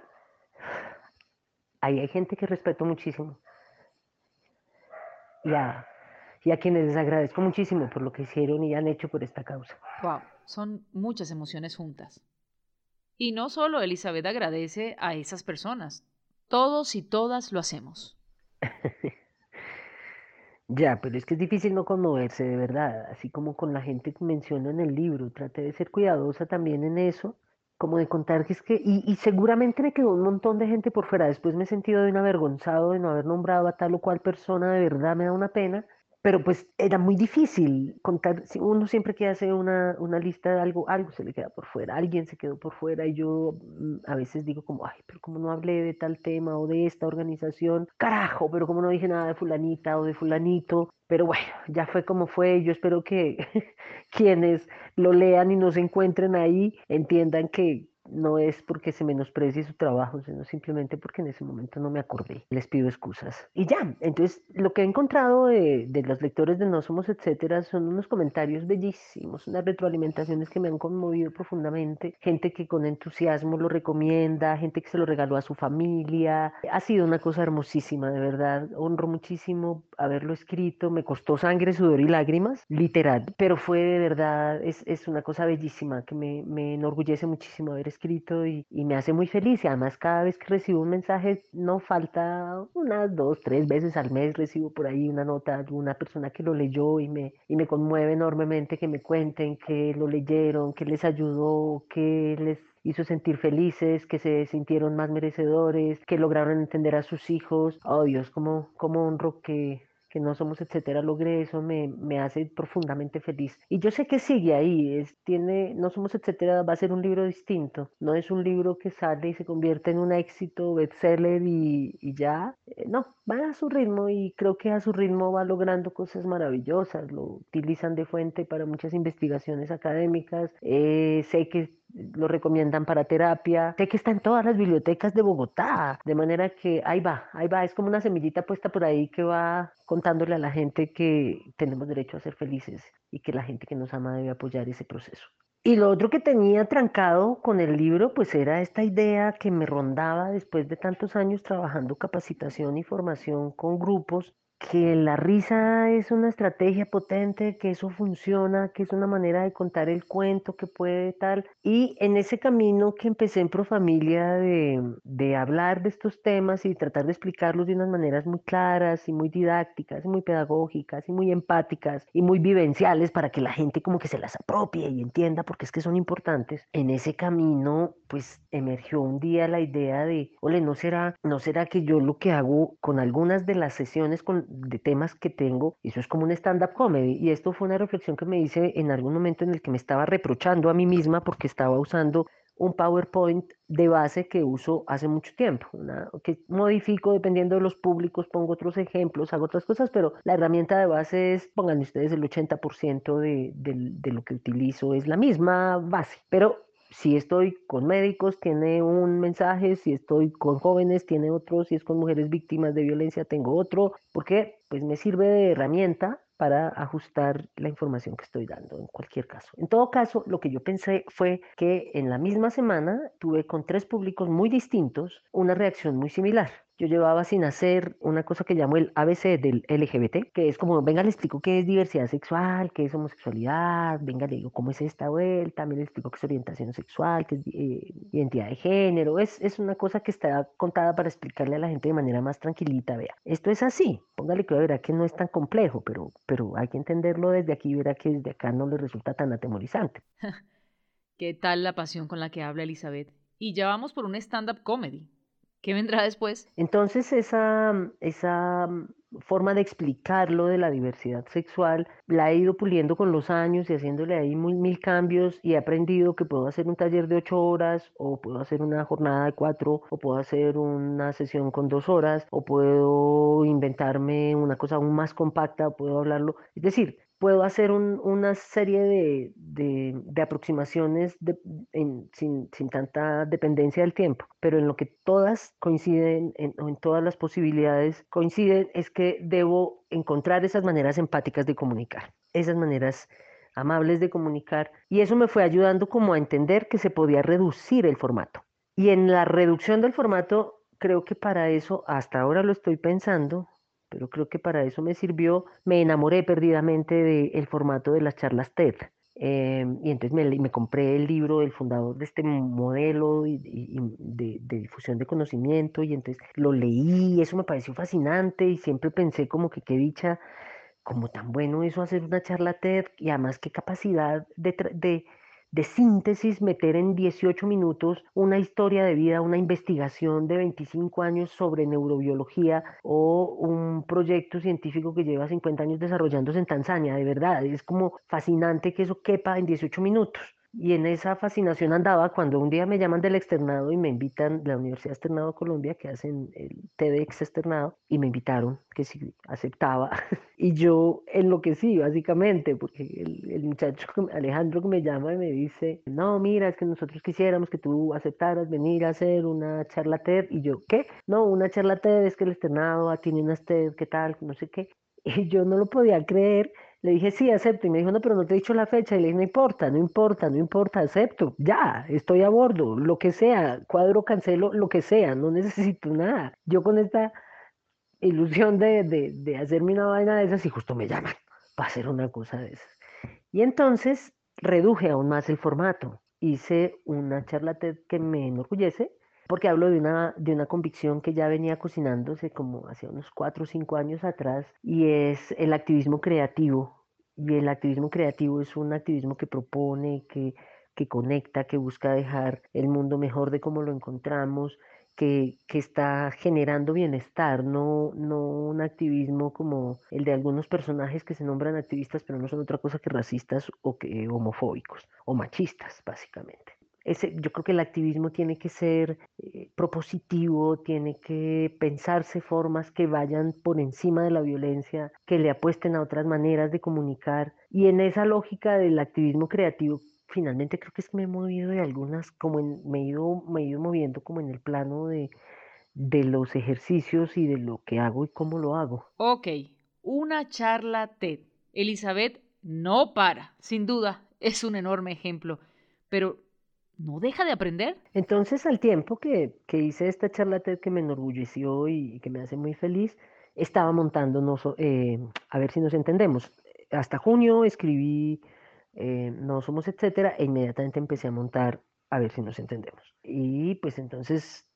ahí hay gente que respeto muchísimo. Y a, y a quienes les agradezco muchísimo por lo que hicieron y han hecho por esta causa. Wow, son muchas emociones juntas. Y no solo Elizabeth agradece a esas personas, todos y todas lo hacemos. ya, pero es que es difícil no conmoverse, de verdad, así como con la gente que menciono en el libro. Traté de ser cuidadosa también en eso como de contar que es que, y, y, seguramente me quedó un montón de gente por fuera, después me he sentido bien avergonzado de no haber nombrado a tal o cual persona, de verdad me da una pena, pero pues era muy difícil contar, uno siempre que hace una, una lista de algo, algo se le queda por fuera, alguien se quedó por fuera y yo mm, a veces digo como, ay, pero como no hablé de tal tema o de esta organización, carajo, pero como no dije nada de fulanita o de fulanito, pero bueno, ya fue como fue. Yo espero que quienes lo lean y no se encuentren ahí entiendan que no es porque se menosprecie su trabajo, sino simplemente porque en ese momento no me acordé. Les pido excusas. Y ya, entonces lo que he encontrado de, de los lectores de No Somos, etcétera, son unos comentarios bellísimos, unas retroalimentaciones que me han conmovido profundamente. Gente que con entusiasmo lo recomienda, gente que se lo regaló a su familia. Ha sido una cosa hermosísima, de verdad. Honro muchísimo haberlo escrito. Me costó sangre, sudor y lágrimas, literal, pero fue de verdad, es, es una cosa bellísima que me, me enorgullece muchísimo haber escrito y, y, me hace muy feliz. Y además cada vez que recibo un mensaje, no falta unas dos, tres veces al mes recibo por ahí una nota de una persona que lo leyó y me, y me conmueve enormemente que me cuenten que lo leyeron, que les ayudó, que les hizo sentir felices, que se sintieron más merecedores, que lograron entender a sus hijos. Oh Dios, como, como honro que, que no somos, etcétera, logré eso, me, me, hace profundamente feliz. Y yo sé que sigue ahí, es, tiene, no somos, etcétera, va a ser un libro distinto, no es un libro que sale y se convierte en un éxito, bestseller y, y ya, eh, no, va a su ritmo y creo que a su ritmo va logrando cosas maravillosas, lo utilizan de fuente para muchas investigaciones académicas, eh, sé que lo recomiendan para terapia. Sé que está en todas las bibliotecas de Bogotá, de manera que ahí va, ahí va, es como una semillita puesta por ahí que va contándole a la gente que tenemos derecho a ser felices y que la gente que nos ama debe apoyar ese proceso. Y lo otro que tenía trancado con el libro, pues era esta idea que me rondaba después de tantos años trabajando capacitación y formación con grupos que la risa es una estrategia potente, que eso funciona, que es una manera de contar el cuento, que puede tal. Y en ese camino que empecé en Profamilia de, de hablar de estos temas y tratar de explicarlos de unas maneras muy claras y muy didácticas y muy pedagógicas y muy empáticas y muy vivenciales para que la gente como que se las apropie y entienda porque es que son importantes. En ese camino pues emergió un día la idea de, ole, ¿no será, no será que yo lo que hago con algunas de las sesiones con, de temas que tengo, eso es como un stand-up comedy? Y esto fue una reflexión que me hice en algún momento en el que me estaba reprochando a mí misma porque estaba usando un PowerPoint de base que uso hace mucho tiempo, una, que modifico dependiendo de los públicos, pongo otros ejemplos, hago otras cosas, pero la herramienta de base es, pongan ustedes el 80% de, de, de lo que utilizo, es la misma base, pero si estoy con médicos, tiene un mensaje, si estoy con jóvenes, tiene otro, si es con mujeres víctimas de violencia, tengo otro, porque pues me sirve de herramienta para ajustar la información que estoy dando en cualquier caso. En todo caso, lo que yo pensé fue que en la misma semana tuve con tres públicos muy distintos una reacción muy similar yo llevaba sin hacer una cosa que llamo el ABC del LGBT, que es como, venga, le explico qué es diversidad sexual, qué es homosexualidad, venga, le digo cómo es esta vuelta, también le explico qué es orientación sexual, qué es eh, identidad de género, es, es una cosa que está contada para explicarle a la gente de manera más tranquilita, vea, esto es así, póngale que verá que no es tan complejo, pero, pero hay que entenderlo desde aquí y verá que desde acá no le resulta tan atemorizante. ¿Qué tal la pasión con la que habla Elizabeth? Y ya vamos por un stand-up comedy. ¿Qué vendrá después? Entonces esa, esa forma de explicarlo de la diversidad sexual la he ido puliendo con los años y haciéndole ahí muy, mil cambios y he aprendido que puedo hacer un taller de ocho horas o puedo hacer una jornada de cuatro o puedo hacer una sesión con dos horas o puedo inventarme una cosa aún más compacta, puedo hablarlo. Es decir, puedo hacer un, una serie de, de, aproximaciones sin, sin, tanta dependencia del tiempo, pero en lo que todas coinciden, en, en todas las posibilidades coinciden, es que debo encontrar esas maneras empáticas de comunicar, esas maneras amables de comunicar, y eso me fue ayudando como a entender que se podía reducir el formato. Y en la reducción del formato, creo que para eso, hasta ahora lo estoy pensando, pero creo que para eso me sirvió, me enamoré perdidamente del formato de las charlas TED. Eh, y entonces me, me, compré el libro del fundador de este modelo de, de, difusión de conocimiento y entonces lo leí, eso me pareció fascinante y siempre pensé como que qué dicha, como tan bueno eso hacer una charla TED y además qué capacidad de, de de síntesis meter en 18 minutos una historia de vida, una investigación de 25 años sobre neurobiología o un proyecto científico que lleva 50 años desarrollándose en Tanzania, de verdad, es como fascinante que eso quepa en 18 minutos. Y en esa fascinación andaba cuando un día me llaman del externado y me invitan, la Universidad Externado Colombia, que hacen el TEDx externado, y me invitaron, que si aceptaba. y yo enloquecí, básicamente, porque el, el, muchacho Alejandro que me llama y me dice, no, mira, es que nosotros quisiéramos que tú aceptaras venir a hacer una charla TED. Y yo, ¿qué? No, una charla TED es que el externado tiene unas TED, ¿qué tal? No sé qué. Y yo no lo podía creer le dije, sí, acepto. Y me dijo, no, pero no te he dicho la fecha. Y le dije, no importa, no importa, no importa, acepto. Ya, estoy a bordo, lo que sea, cuadro, cancelo, lo que sea, no necesito nada. Yo con esta ilusión de, de, de hacerme una vaina de esas y justo me llaman para hacer una cosa de esas. Y entonces reduje aún más el formato. Hice una charla TED que me enorgullece, porque hablo de una, de una convicción que ya venía cocinándose como hace unos cuatro o cinco años atrás, y es el activismo creativo. Y el activismo creativo es un activismo que propone, que, que conecta, que busca dejar el mundo mejor de cómo lo encontramos, que, que, está generando bienestar, no, no un activismo como el de algunos personajes que se nombran activistas, pero no son otra cosa que racistas o que homofóbicos o machistas, básicamente. Yo creo que el activismo tiene que ser eh, propositivo, tiene que pensarse formas que vayan por encima de la violencia, que le apuesten a otras maneras de comunicar. Y en esa lógica del activismo creativo, finalmente creo que es que me he movido de algunas, como en, me, he ido, me he ido moviendo como en el plano de, de los ejercicios y de lo que hago y cómo lo hago. Ok, una charla TED. Elizabeth no para, sin duda, es un enorme ejemplo, pero no deja de aprender. Entonces, al tiempo que, que hice esta charla que me enorgulleció y, y, que me hace muy feliz, estaba montando, eh, a ver si nos entendemos. Hasta junio escribí eh, No Somos Etcétera e inmediatamente empecé a montar a ver si nos entendemos. Y pues entonces,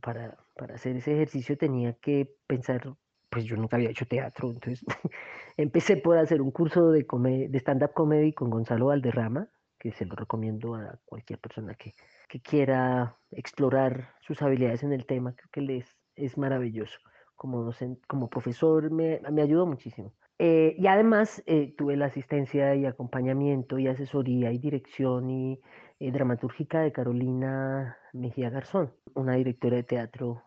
para, para hacer ese ejercicio tenía que pensar, pues yo nunca había hecho teatro, entonces empecé por hacer un curso de, de stand-up comedy con Gonzalo Valderrama, que se lo recomiendo a cualquier persona que, que quiera explorar sus habilidades en el tema, creo que les es maravilloso. Como, como profesor me, me ayudó muchísimo. Eh, y además eh, tuve la asistencia y acompañamiento y asesoría y dirección y eh, dramatúrgica de Carolina Mejía Garzón, una directora de teatro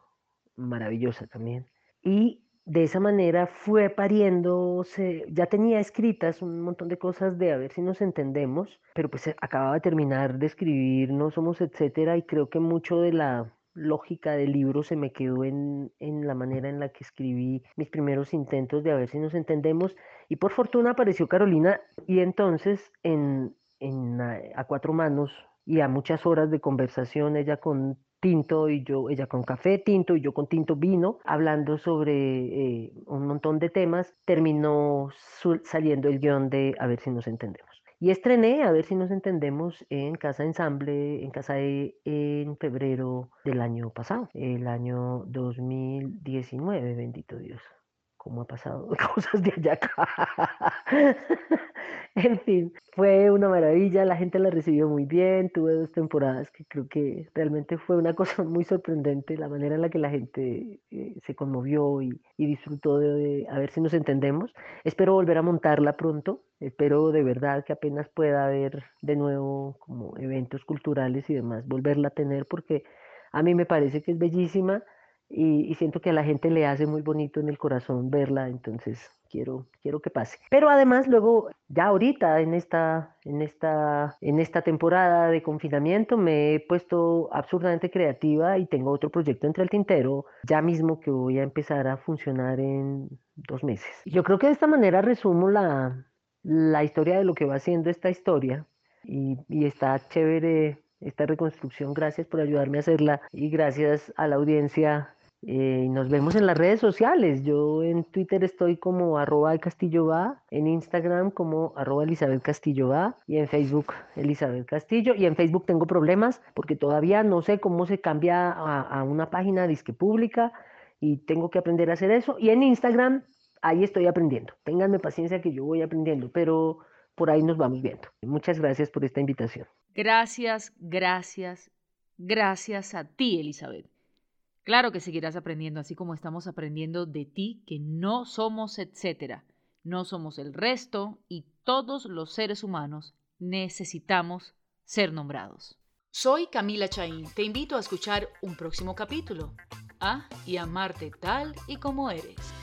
maravillosa también. Y de esa manera fue pariéndose, ya tenía escritas un montón de cosas de a ver si nos entendemos, pero pues eh, acababa de terminar de escribir No Somos Etcétera y creo que mucho de la lógica del libro se me quedó en, en, la manera en la que escribí mis primeros intentos de a ver si nos entendemos y por fortuna apareció Carolina y entonces en, en a cuatro manos y a muchas horas de conversación ella con tinto y yo, ella con café tinto y yo con tinto vino, hablando sobre eh, un montón de temas, terminó saliendo el guion de A ver si nos entendemos. Y estrené A ver si nos entendemos en Casa Ensamble, en Casa E, en febrero del año pasado, el año 2019, bendito Dios cómo ha pasado cosas de allá acá. en fin, fue una maravilla, la gente la recibió muy bien, tuve dos temporadas que creo que realmente fue una cosa muy sorprendente, la manera en la que la gente eh, se conmovió y, disfrutó de, a ver si nos entendemos. Espero volver a montarla pronto, espero de verdad que apenas pueda haber de nuevo como eventos culturales y demás, volverla a tener porque a mí me parece que es bellísima y, siento que a la gente le hace muy bonito en el corazón verla, entonces quiero, quiero que pase. Pero además luego, ya ahorita en esta, en, esta, en esta temporada de confinamiento me he puesto absurdamente creativa y tengo otro proyecto entre el tintero ya mismo que voy a empezar a funcionar en dos meses. Yo creo que de esta manera resumo la, la historia de lo que va siendo esta historia y, y está chévere esta reconstrucción. Gracias por ayudarme a hacerla y gracias a la audiencia eh, nos vemos en las redes sociales. Yo en Twitter estoy como arroba Castillo va, en Instagram como arroba Elizabeth Castillo va y en Facebook Elizabeth Castillo. Y en Facebook tengo problemas porque todavía no sé cómo se cambia a, una página disque pública y tengo que aprender a hacer eso. Y en Instagram ahí estoy aprendiendo. Ténganme paciencia que yo voy aprendiendo, pero por ahí nos vamos viendo. Muchas gracias por esta invitación. Gracias, gracias, gracias a ti, Elizabeth. Claro que seguirás aprendiendo, así como estamos aprendiendo de ti, que no somos etcétera. No somos el resto y todos los seres humanos necesitamos ser nombrados. Soy Camila Chaín. Te invito a escuchar un próximo capítulo. Ah, y amarte tal y como eres.